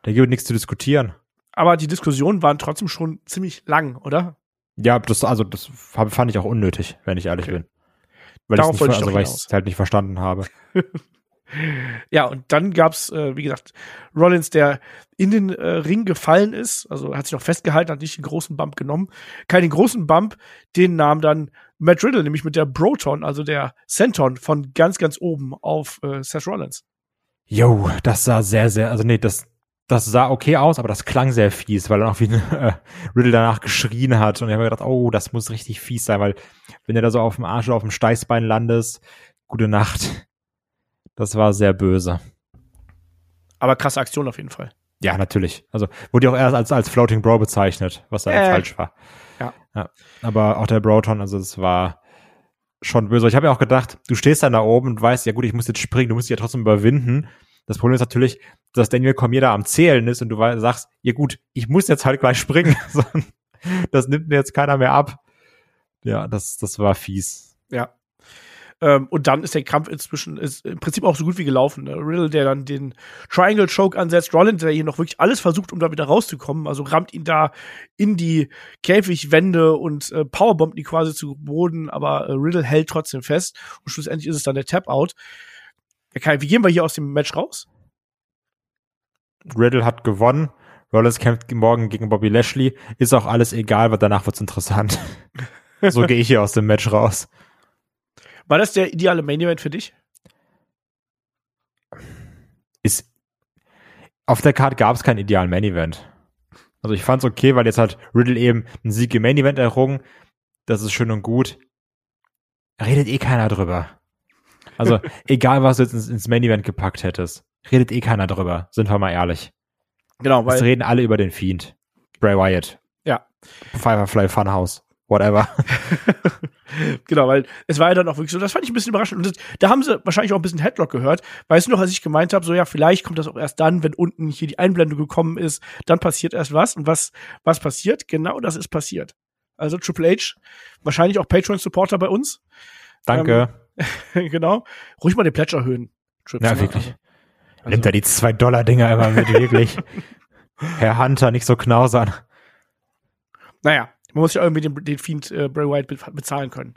Da gibt es nichts zu diskutieren. Aber die Diskussionen waren trotzdem schon ziemlich lang, oder? Ja, das, also, das fand ich auch unnötig, wenn ich ehrlich Okay. bin. Weil Darauf ich ich also, weil es halt nicht verstanden habe. Ja, und dann gab's, äh, wie gesagt, Rollins, der in den äh, Ring gefallen ist, also hat sich noch festgehalten, hat nicht den großen Bump genommen. Keinen großen Bump, den nahm dann Matt Riddle, nämlich mit der Broton, also der Senton von ganz, ganz oben auf äh, Seth Rollins. Jo, das sah sehr, sehr, also nee, das, das sah okay aus, aber das klang sehr fies, weil dann auch wie äh, Riddle danach geschrien hat und ich habe mir gedacht, oh, das muss richtig fies sein, weil wenn du da so auf dem Arsch oder auf dem Steißbein landest, gute Nacht. Das war sehr böse. Aber krasse Aktion auf jeden Fall. Ja, natürlich. Also wurde ja auch erst als, als Floating Bro bezeichnet, was da Äh. falsch war. Ja. ja. Aber auch der Broton, also es war schon böse. Ich habe ja auch gedacht, du stehst dann da oben und weißt, ja gut, ich muss jetzt springen, du musst dich ja trotzdem überwinden. Das Problem ist natürlich, dass Daniel Cormier da am Zählen ist und du sagst, ja gut, ich muss jetzt halt gleich springen. Das nimmt mir jetzt keiner mehr ab. Ja, das, das war fies. Ja. Ähm, und dann ist der Kampf inzwischen ist im Prinzip auch so gut wie gelaufen. Ne? Riddle, der dann den Triangle Choke ansetzt, Rollins, der hier noch wirklich alles versucht, um da wieder rauszukommen, also rammt ihn da in die Käfigwände und äh, powerbombt ihn quasi zu Boden, aber äh, Riddle hält trotzdem fest und schlussendlich ist es dann der Tap-Out. Ja, Kai, wie gehen wir hier aus dem Match raus? Riddle hat gewonnen. Rollins kämpft morgen gegen Bobby Lashley. Ist auch alles egal, weil danach wird's interessant. so gehe ich hier aus dem Match raus. War das der ideale Main Event für dich? ist auf der Card gab es keinen idealen Main Event. Also ich fand's okay, weil jetzt hat Riddle eben einen Sieg im Main Event errungen. Das ist schön und gut. Redet eh keiner drüber. Also egal, was du jetzt ins, ins Main Event gepackt hättest, redet eh keiner drüber. Sind wir mal ehrlich. Genau, Es weil reden alle über den Fiend. Bray Wyatt. Ja. Firefly Funhouse. Whatever. genau, weil es war ja dann auch wirklich so, das fand ich ein bisschen überraschend. Und das, da haben sie wahrscheinlich auch ein bisschen Headlock gehört. Weißt du noch, als ich gemeint habe, so ja, vielleicht kommt das auch erst dann, wenn unten hier die Einblendung gekommen ist, dann passiert erst was. Und was, was passiert? Genau das ist passiert. Also Triple H, wahrscheinlich auch Patreon-Supporter bei uns. Danke. genau. Ruhig mal den Pledge erhöhen. Trips, ja, ne? wirklich. Also, Nimmt er die 2-Dollar-Dinger immer mit, wirklich. Herr Hunter, nicht so knausern. Naja, man muss ja irgendwie den, den Fiend äh, Bray be bezahlen können.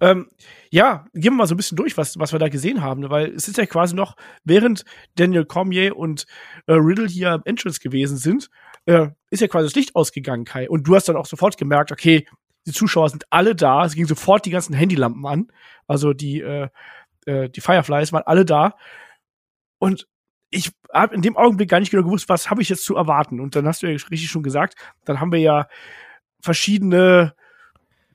Ähm, ja, gehen wir mal so ein bisschen durch, was, was wir da gesehen haben, weil es ist ja quasi noch, während Daniel Cormier und äh, Riddle hier am Entrance gewesen sind, äh, ist ja quasi das Licht ausgegangen, Kai. Und du hast dann auch sofort gemerkt, okay, die Zuschauer sind alle da. Es ging sofort die ganzen Handylampen an. Also die, äh, äh, die Fireflies waren alle da. Und ich habe in dem Augenblick gar nicht genau gewusst, was habe ich jetzt zu erwarten. Und dann hast du ja richtig schon gesagt, dann haben wir ja verschiedene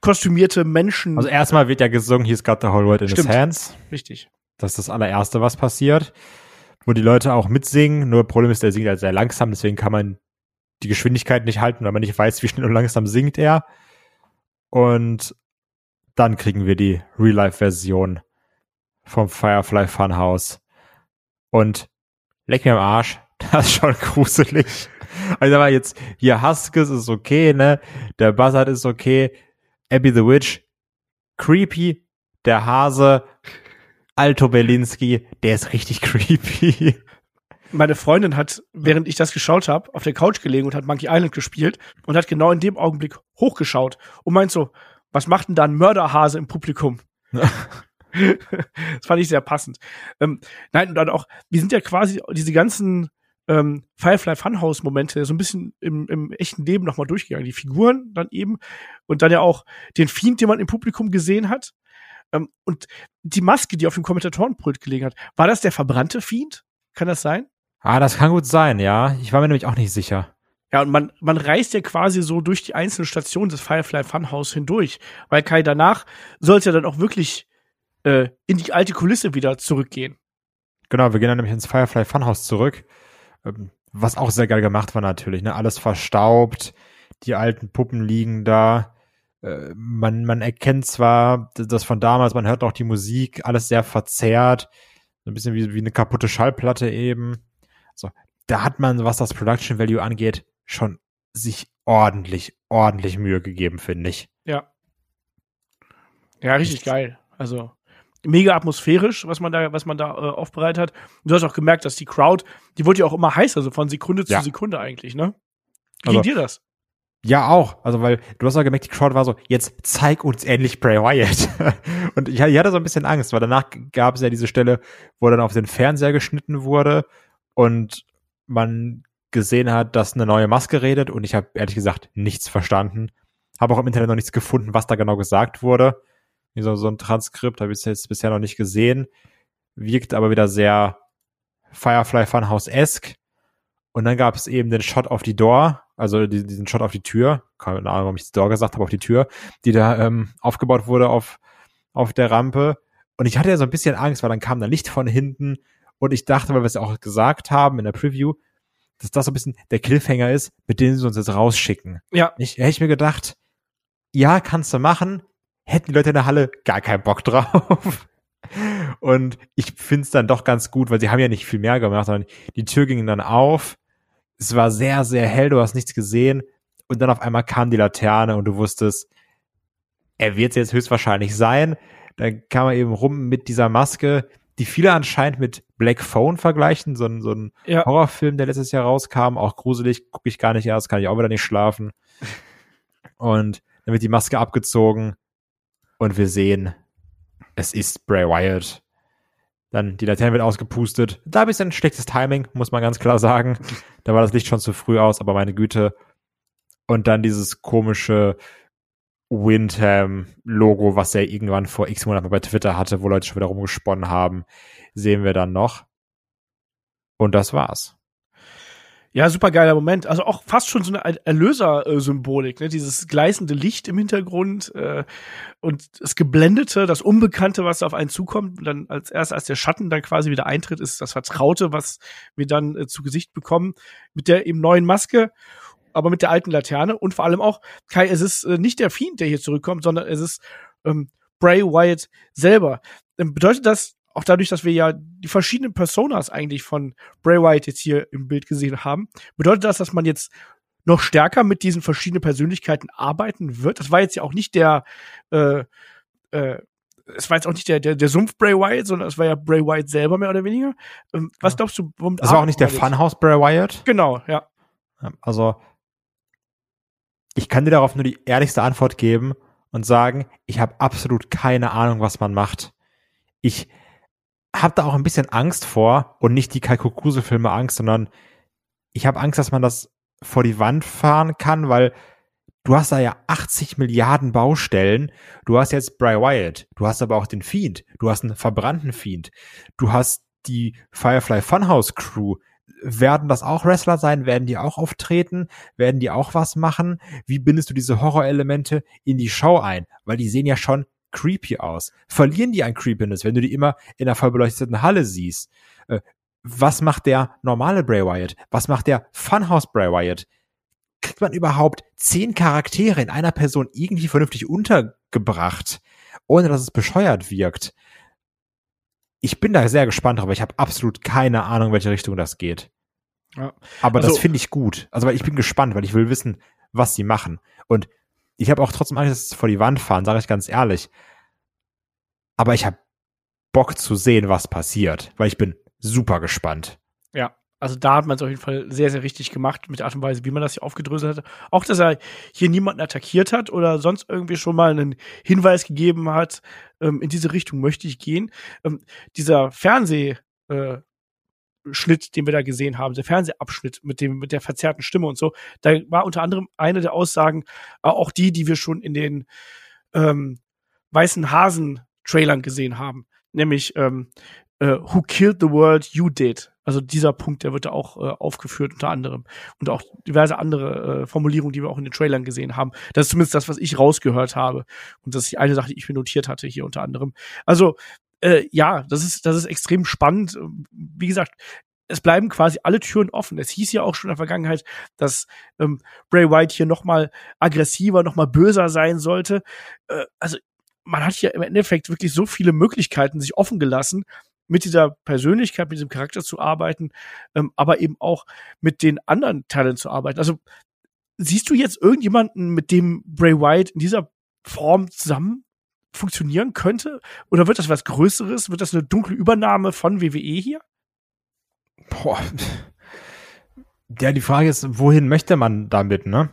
kostümierte Menschen. Also erstmal wird ja gesungen, he's got the whole world in Stimmt. his hands. richtig. Das ist das allererste, was passiert. Wo die Leute auch mitsingen. Nur Problem ist, der singt halt sehr langsam, deswegen kann man die Geschwindigkeit nicht halten, weil man nicht weiß, wie schnell und langsam singt er. Und dann kriegen wir die Real-Life-Version vom Firefly Funhouse. Und leck mir am Arsch, das ist schon gruselig. Also aber jetzt, hier Huskes ist okay, ne? Der Buzzard ist okay. Abby the Witch, creepy. Der Hase, Alto Berlinski, der ist richtig creepy. Meine Freundin hat, während ich das geschaut habe, auf der Couch gelegen und hat Monkey Island gespielt und hat genau in dem Augenblick hochgeschaut und meint so, was macht denn da ein Mörderhase im Publikum? das fand ich sehr passend. Ähm, nein, und dann auch, wir sind ja quasi diese ganzen ähm, Firefly Funhouse Momente so ein bisschen im, im echten Leben nochmal durchgegangen. Die Figuren dann eben und dann ja auch den Fiend, den man im Publikum gesehen hat. Ähm, und die Maske, die auf dem Kommentatorenpult gelegen hat, war das der verbrannte Fiend? Kann das sein? Ah, das kann gut sein, ja. Ich war mir nämlich auch nicht sicher. Ja, und man, man reist ja quasi so durch die einzelnen Stationen des Firefly Funhouse hindurch, weil Kai danach soll es ja dann auch wirklich äh, in die alte Kulisse wieder zurückgehen. Genau, wir gehen dann nämlich ins Firefly Funhouse zurück. Ähm, Was auch sehr geil gemacht war natürlich, ne? Alles verstaubt, die alten Puppen liegen da. Äh, Man, man erkennt zwar das von damals, man hört auch die Musik, alles sehr verzerrt. So ein bisschen wie, wie eine kaputte Schallplatte eben. So, da hat man, was das Production Value angeht, schon sich ordentlich, ordentlich Mühe gegeben, finde ich. Ja. Ja, richtig geil. Also mega atmosphärisch, was man da, was man da äh, aufbereitet hat. Und du hast auch gemerkt, dass die Crowd, die wurde ja auch immer heißer, so von Sekunde Ja. zu Sekunde eigentlich, ne? Wie Also- ging dir das? Ja, auch. Also, weil du hast auch gemerkt, die Crowd war so, jetzt zeig uns endlich Bray Wyatt. Und ich, ich hatte so ein bisschen Angst, weil danach gab es ja diese Stelle, wo dann auf den Fernseher geschnitten wurde und man gesehen hat, dass eine neue Maske redet und ich habe ehrlich gesagt nichts verstanden. Habe auch im Internet noch nichts gefunden, was da genau gesagt wurde. So, so ein Transkript habe ich jetzt bisher noch nicht gesehen. Wirkt aber wieder sehr Firefly Funhouse-esque. Und dann gab es eben den Shot auf die Door, also die- diesen Shot auf die Tür, keine Ahnung, warum ich Door gesagt habe, auf die Tür, die da ähm, aufgebaut wurde auf, auf der Rampe. Und ich hatte ja so ein bisschen Angst, weil dann kam da Licht von hinten und ich dachte, weil wir es ja auch gesagt haben in der Preview, dass das so ein bisschen der Cliffhanger ist, mit dem sie uns jetzt rausschicken. Ja, Ich, hätte ich mir gedacht, ja, kannst du machen, hätten die Leute in der Halle gar keinen Bock drauf. Und ich finde es dann doch ganz gut, weil sie haben ja nicht viel mehr gemacht, sondern die Tür ging dann auf. Es war sehr, sehr hell, du hast nichts gesehen. Und dann auf einmal kam die Laterne und du wusstest, er wird es jetzt höchstwahrscheinlich sein. Dann kam er eben rum mit dieser Maske, die viele anscheinend mit Black Phone vergleichen, so ein, so ein ja. Horrorfilm, der letztes Jahr rauskam, auch gruselig, gucke ich gar nicht erst, kann ich auch wieder nicht schlafen. Und dann wird die Maske abgezogen und wir sehen, es ist Bray Wyatt. Dann die Laterne wird ausgepustet. Da ein bisschen schlechtes Timing, muss man ganz klar sagen. Da war das Licht schon zu früh aus, aber meine Güte. Und dann dieses komische Windham-Logo, was er irgendwann vor x Monaten bei Twitter hatte, wo Leute schon wieder rumgesponnen haben, sehen wir dann noch. Und das war's. Ja, super geiler Moment. Also auch fast schon so eine Er- Erlöser-Symbolik, ne? Dieses gleißende Licht im Hintergrund äh, und das Geblendete, das Unbekannte, was auf einen zukommt. Und dann als erst, als der Schatten dann quasi wieder eintritt, ist das Vertraute, was wir dann äh, zu Gesicht bekommen, mit der eben neuen Maske, aber mit der alten Laterne. Und vor allem auch, Kai, es ist äh, nicht der Fiend, der hier zurückkommt, sondern es ist ähm, Bray Wyatt selber. Ähm, bedeutet das auch dadurch, dass wir ja die verschiedenen Personas eigentlich von Bray Wyatt jetzt hier im Bild gesehen haben, bedeutet das, dass man jetzt noch stärker mit diesen verschiedenen Persönlichkeiten arbeiten wird? Das war jetzt ja auch nicht der, äh, äh, es war jetzt auch nicht der, der, der Sumpf Bray Wyatt, sondern es war ja Bray Wyatt selber mehr oder weniger. Ähm, was glaubst du, womit Das war auch nicht der? Funhouse Bray Wyatt. Genau, ja. Also, ich kann dir darauf nur die ehrlichste Antwort geben und sagen, ich habe absolut keine Ahnung, was man macht. Ich habe da auch ein bisschen Angst vor und nicht die Kalkukruse-Filme Angst, sondern ich habe Angst, dass man das vor die Wand fahren kann, weil du hast da ja 80 Milliarden Baustellen. Du hast jetzt Bray Wyatt, du hast aber auch den Fiend, du hast einen verbrannten Fiend, du hast die Firefly Funhouse Crew. Werden das auch Wrestler sein? Werden die auch auftreten? Werden die auch was machen? Wie bindest du diese Horrorelemente in die Show ein? Weil die sehen ja schon creepy aus. Verlieren die an Creepiness, wenn du die immer in einer vollbeleuchteten Halle siehst? Äh, was macht der normale Bray Wyatt? Was macht der Funhouse Bray Wyatt? Kriegt man überhaupt zehn Charaktere in einer Person irgendwie vernünftig untergebracht, ohne dass es bescheuert wirkt? Ich bin da sehr gespannt drauf, aber ich habe absolut keine Ahnung, welche Richtung das geht. Ja. Aber Also- das finde ich gut. Also weil ich bin gespannt, weil ich will wissen, was sie machen. Und ich habe auch trotzdem Angst, dass sie vor die Wand fahren, sage ich ganz ehrlich. Aber ich habe Bock zu sehen, was passiert, weil ich bin super gespannt. Ja, also da hat man es auf jeden Fall sehr, sehr richtig gemacht mit der Art und Weise, wie man das hier aufgedröselt hat. Auch, dass er hier niemanden attackiert hat oder sonst irgendwie schon mal einen Hinweis gegeben hat, ähm, in diese Richtung möchte ich gehen. Ähm, dieser Fernseh, äh, Schnitt, den wir da gesehen haben, der Fernsehabschnitt mit dem mit der verzerrten Stimme und so, da war unter anderem eine der Aussagen äh, auch die, die wir schon in den ähm, weißen Hasen Trailern gesehen haben, nämlich ähm, äh, Who Killed the World You Did. Also dieser Punkt, der wird da auch äh, aufgeführt unter anderem und auch diverse andere äh, Formulierungen, die wir auch in den Trailern gesehen haben. Das ist zumindest das, was ich rausgehört habe und das ist die eine Sache, die ich mir notiert hatte hier unter anderem. Also äh, ja, das ist das ist extrem spannend. Wie gesagt, es bleiben quasi alle Türen offen. Es hieß ja auch schon in der Vergangenheit, dass ähm, Bray Wyatt hier noch mal aggressiver, noch mal böser sein sollte. Äh, also man hat hier im Endeffekt wirklich so viele Möglichkeiten sich offen gelassen, mit dieser Persönlichkeit, mit diesem Charakter zu arbeiten, ähm, aber eben auch mit den anderen Teilen zu arbeiten. Also siehst du jetzt irgendjemanden, mit dem Bray Wyatt in dieser Form zusammen funktionieren könnte? Oder wird das was Größeres? Wird das eine dunkle Übernahme von WWE hier? Boah. Ja, die Frage ist, wohin möchte man damit, ne?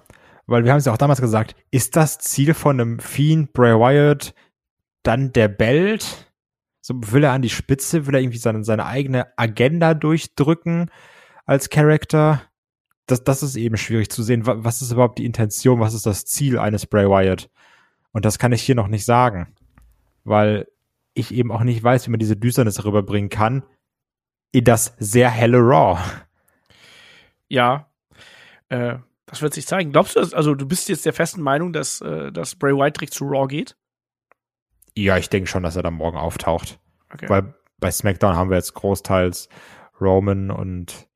Weil wir haben es ja auch damals gesagt, ist das Ziel von einem Fiend, Bray Wyatt, dann der Belt? So will er an die Spitze, will er irgendwie seine, seine eigene Agenda durchdrücken als Charakter? Das, das ist eben schwierig zu sehen. Was ist überhaupt die Intention? Was ist das Ziel eines Bray Wyatt? Und das kann ich hier noch nicht sagen, weil ich eben auch nicht weiß, wie man diese Düsternis rüberbringen kann in das sehr helle Raw. Ja, äh, das wird sich zeigen. Glaubst du, dass, also du bist jetzt der festen Meinung, dass, äh, dass Bray Wyatt direkt zu Raw geht? Ja, ich denke schon, dass er dann morgen auftaucht. Okay. Weil bei SmackDown haben wir jetzt großteils Roman und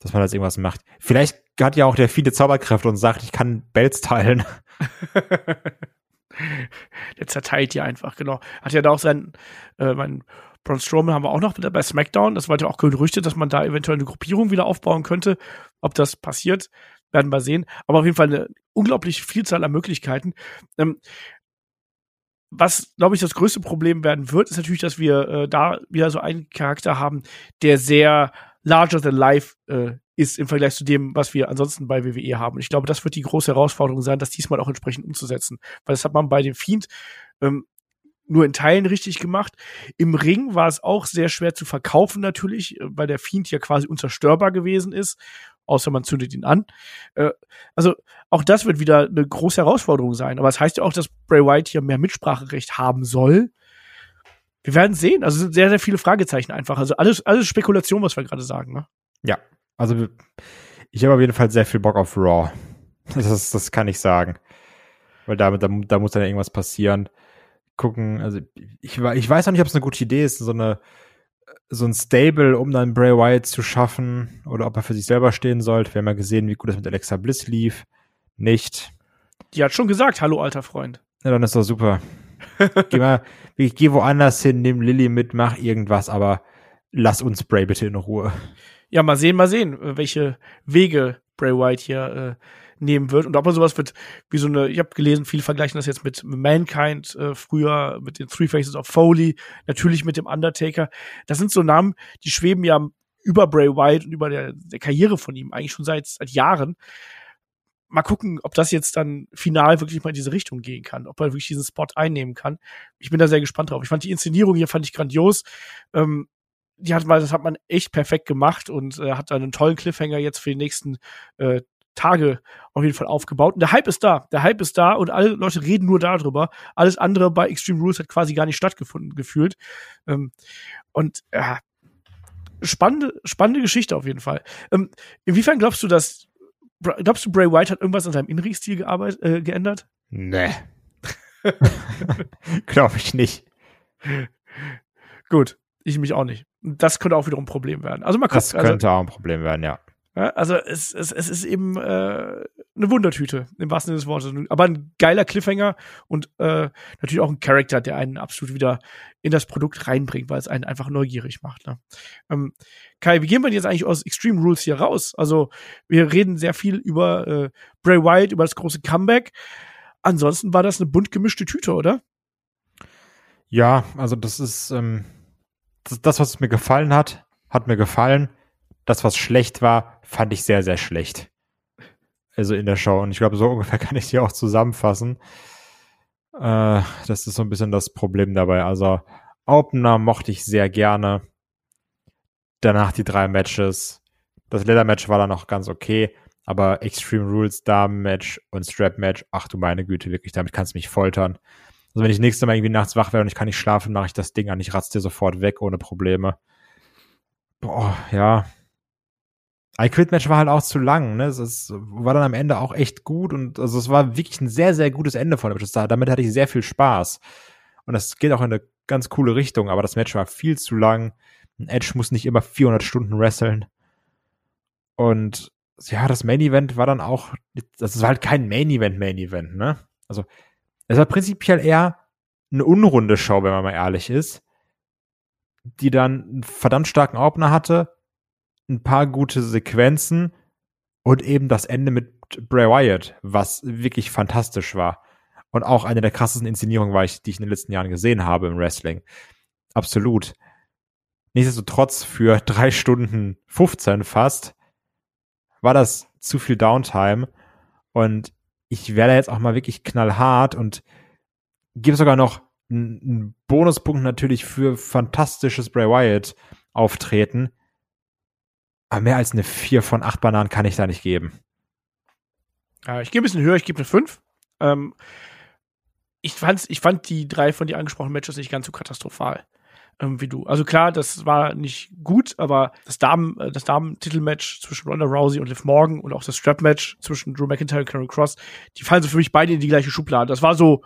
dass man jetzt irgendwas macht. Vielleicht hat ja auch der viele Zauberkräfte und sagt, ich kann Bells teilen. der zerteilt die einfach, genau. Hat ja da auch sein, äh, mein Braun Strowman haben wir auch noch bei SmackDown. Das war ja auch Gerüchte, dass man da eventuell eine Gruppierung wieder aufbauen könnte. Ob das passiert, werden wir sehen. Aber auf jeden Fall eine unglaubliche Vielzahl an Möglichkeiten. Ähm, was, glaube ich, das größte Problem werden wird, ist natürlich, dass wir äh, da wieder so einen Charakter haben, der sehr larger than life äh, ist im Vergleich zu dem, was wir ansonsten bei WWE haben. Ich glaube, das wird die große Herausforderung sein, das diesmal auch entsprechend umzusetzen. Weil das hat man bei dem Fiend ähm, nur in Teilen richtig gemacht. Im Ring war es auch sehr schwer zu verkaufen natürlich, äh, weil der Fiend ja quasi unzerstörbar gewesen ist, außer man zündet ihn an. Äh, also auch das wird wieder eine große Herausforderung sein. Aber es das heißt ja auch, dass Bray Wyatt hier mehr Mitspracherecht haben soll. Wir werden sehen. Also sind sehr, sehr viele Fragezeichen einfach. Also alles, alles Spekulation, was wir gerade sagen. Ne? Ja, also ich habe auf jeden Fall sehr viel Bock auf Raw. Das, das kann ich sagen. Weil damit, da, da muss dann irgendwas passieren. Gucken, also ich, ich weiß noch nicht, ob es eine gute Idee ist, so eine so ein Stable, um dann Bray Wyatt zu schaffen, oder ob er für sich selber stehen sollte. Wir haben ja gesehen, wie gut es mit Alexa Bliss lief. Nicht. Die hat schon gesagt, hallo alter Freund. Ja, dann ist doch super. geh mal, ich geh woanders hin, nimm Lilly mit, mach irgendwas, aber lass uns Bray bitte in Ruhe ja, mal sehen, mal sehen, äh, welche Wege Bray White hier äh, nehmen wird und ob er sowas wird wie so eine, ich habe gelesen, viele vergleichen das jetzt mit Mankind äh, früher, mit den Three Faces of Foley, natürlich mit dem Undertaker. Das sind so Namen, die schweben ja über Bray White und über der, der Karriere von ihm eigentlich schon seit, seit Jahren. Mal gucken, ob das jetzt dann final wirklich mal in diese Richtung gehen kann, ob er wirklich diesen Spot einnehmen kann. Ich bin da sehr gespannt drauf. Ich fand die Inszenierung hier fand ich grandios. Ähm, die hat mal, das hat man echt perfekt gemacht und äh, hat einen tollen Cliffhanger jetzt für die nächsten äh, Tage auf jeden Fall aufgebaut. Und der Hype ist da. Der Hype ist da und alle Leute reden nur darüber. Alles andere bei Extreme Rules hat quasi gar nicht stattgefunden, gefühlt. Ähm, und ja, spannende, spannende Geschichte auf jeden Fall. Ähm, inwiefern glaubst du, dass glaubst du, Bray White hat irgendwas an seinem Inrichstil gearbeitet, äh, geändert? Nee. Glaube ich nicht. Gut, ich mich auch nicht das könnte auch wieder ein Problem werden. Also mal gucken. Das könnte also, auch ein Problem werden, ja. ja also es, es, es ist eben äh, eine Wundertüte, im wahrsten Sinne des Wortes. Aber ein geiler Cliffhanger und äh, natürlich auch ein Charakter, der einen absolut wieder in das Produkt reinbringt, weil es einen einfach neugierig macht. Ne? Ähm, Kai, wie gehen wir jetzt eigentlich aus Extreme Rules hier raus? Also wir reden sehr viel über äh, Bray Wyatt, über das große Comeback. Ansonsten war das eine bunt gemischte Tüte, oder? Ja, also das ist ähm, das, was mir gefallen hat, hat mir gefallen. Das, was schlecht war, fand ich sehr, sehr schlecht. Also in der Show. Und ich glaube, so ungefähr kann ich die auch zusammenfassen. Äh, das ist so ein bisschen das Problem dabei. Also Opener mochte ich sehr gerne. Danach die drei Matches. Das Leather-Match war dann noch ganz okay. Aber Extreme Rules, Damen-Match und Strap-Match, ach du meine Güte, wirklich, damit kannst du mich foltern. Also wenn ich nächstes Mal irgendwie nachts wach werde und ich kann nicht schlafen, mache ich das Ding an. Ich ratze dir sofort weg ohne Probleme. Boah, ja. I Quit Match war halt auch zu lang, ne? Es war dann am Ende auch echt gut und also es war wirklich ein sehr, sehr gutes Ende von dem Match. Damit hatte ich sehr viel Spaß. Und das geht auch in eine ganz coole Richtung, aber das Match war viel zu lang. Ein Edge muss nicht immer 400 Stunden wresteln. Und ja, das Main Event war dann auch, das war halt kein Main Event Main Event, ne? Also es war prinzipiell eher eine unrunde Show, wenn man mal ehrlich ist, die dann einen verdammt starken Opener hatte, ein paar gute Sequenzen und eben das Ende mit Bray Wyatt, was wirklich fantastisch war. Und auch eine der krassesten Inszenierungen war ich, die ich in den letzten Jahren gesehen habe im Wrestling. Absolut. Nichtsdestotrotz für drei Stunden 15 fast war das zu viel Downtime. Und ich werde jetzt auch mal wirklich knallhart und gebe sogar noch einen Bonuspunkt natürlich für fantastisches Bray Wyatt auftreten. Aber mehr als eine 4 von 8 Bananen kann ich da nicht geben. Ja, ich gebe ein bisschen höher, ich gebe eine 5. Ähm, ich, fand's, ich fand die drei von dir angesprochenen Matches nicht ganz so katastrophal ähm, wie du. Also klar, das war nicht gut, aber das Damen, äh, das Damen-Titelmatch zwischen Ronda Rousey und Liv Morgan und auch das Strap-Match zwischen Drew McIntyre und Karen Cross, die fallen so für mich beide in die gleiche Schublade. Das war so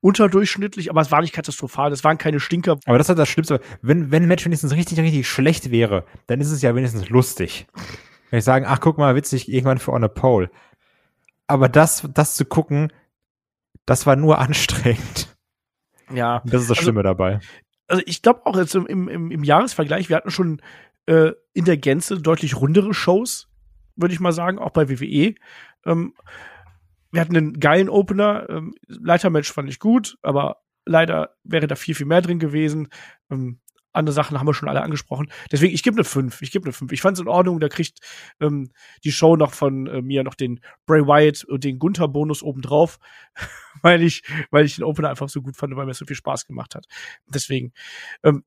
unterdurchschnittlich, aber es war nicht katastrophal. Das waren keine Stinker. Aber das ist das Schlimmste. Wenn, wenn ein Match wenigstens richtig, richtig schlecht wäre, dann ist es ja wenigstens lustig. Wenn ich sagen, ach, guck mal, witzig, irgendwann für On a Pole. Aber das, das zu gucken, das war nur anstrengend. Ja. Das ist das also, Schlimme dabei also ich glaube auch jetzt im, im, im Jahresvergleich, wir hatten schon äh, in der Gänze deutlich rundere Shows, würde ich mal sagen, auch bei WWE. Ähm, wir hatten einen geilen Opener, ähm, Leitermatch fand ich gut, aber leider wäre da viel, viel mehr drin gewesen. Ähm, andere Sachen haben wir schon alle angesprochen. Deswegen, ich gebe eine 5. Ich gebe eine 5. Ich fand es in Ordnung. Da kriegt ähm, die Show noch von äh, mir noch den Bray Wyatt und den Gunther-Bonus obendrauf, weil ich, weil ich den Opener einfach so gut fand, weil mir so viel Spaß gemacht hat. Deswegen, ähm,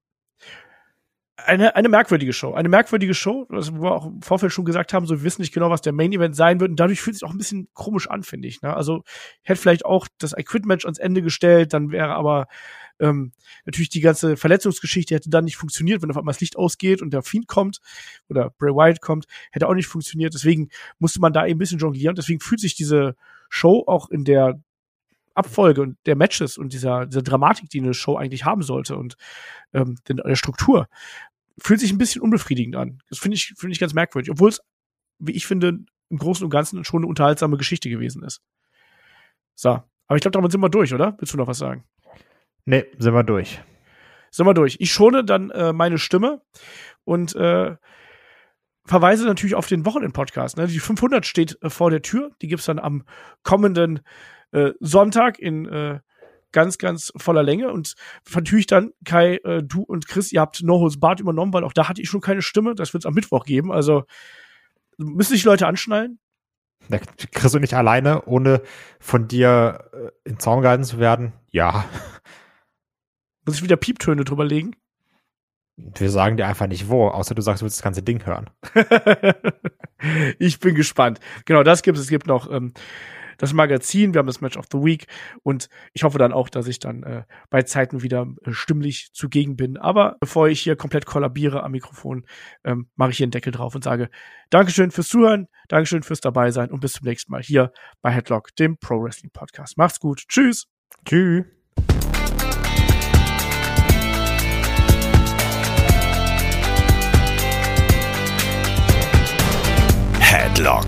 eine, eine merkwürdige Show. Eine merkwürdige Show, was wir auch im Vorfeld schon gesagt haben, so wir wissen nicht genau, was der Main Event sein wird. Und dadurch fühlt es sich auch ein bisschen komisch an, finde ich. Ne? Also hätte vielleicht auch das I Quit Match ans Ende gestellt, dann wäre aber ähm, natürlich die ganze Verletzungsgeschichte hätte dann nicht funktioniert, wenn auf einmal das Licht ausgeht und der Fiend kommt oder Bray Wyatt kommt, hätte auch nicht funktioniert. Deswegen musste man da eben ein bisschen jonglieren. Deswegen fühlt sich diese Show auch in der Abfolge und der Matches und dieser, dieser Dramatik, die eine Show eigentlich haben sollte und ähm, der Struktur, fühlt sich ein bisschen unbefriedigend an. Das finde ich, finde ich ganz merkwürdig. Obwohl es, wie ich finde, im Großen und Ganzen schon eine unterhaltsame Geschichte gewesen ist. So. Aber ich glaube, damit sind wir durch, oder? Willst du noch was sagen? Nee, sind wir durch. Sind wir durch. Ich schone dann äh, meine Stimme und äh, verweise natürlich auf den Wochenend-Podcast. Ne? Die 500 steht äh, vor der Tür. Die gibt's dann am kommenden äh, Sonntag in äh, ganz, ganz voller Länge. Und natürlich dann, Kai, äh, du und Chris, ihr habt No Holds Bart übernommen, weil auch da hatte ich schon keine Stimme. Das wird's am Mittwoch geben. Also müssen sich Leute anschnallen. Chris und ich alleine, ohne von dir äh, in Zaum gehalten zu werden? Ja. Muss ich wieder Pieptöne drüber legen? Wir sagen dir einfach nicht wo, außer du sagst, du willst das ganze Ding hören. ich bin gespannt. Genau, das gibt es. Es gibt noch ähm, das Magazin, wir haben das Match of the Week und ich hoffe dann auch, dass ich dann äh, bei Zeiten wieder äh, stimmlich zugegen bin. Aber bevor ich hier komplett kollabiere am Mikrofon, ähm, mache ich hier einen Deckel drauf und sage Dankeschön fürs Zuhören, Dankeschön fürs dabei sein und bis zum nächsten Mal hier bei Headlock, dem Pro Wrestling Podcast. Macht's gut. Tschüss. Tschüss. Headlock,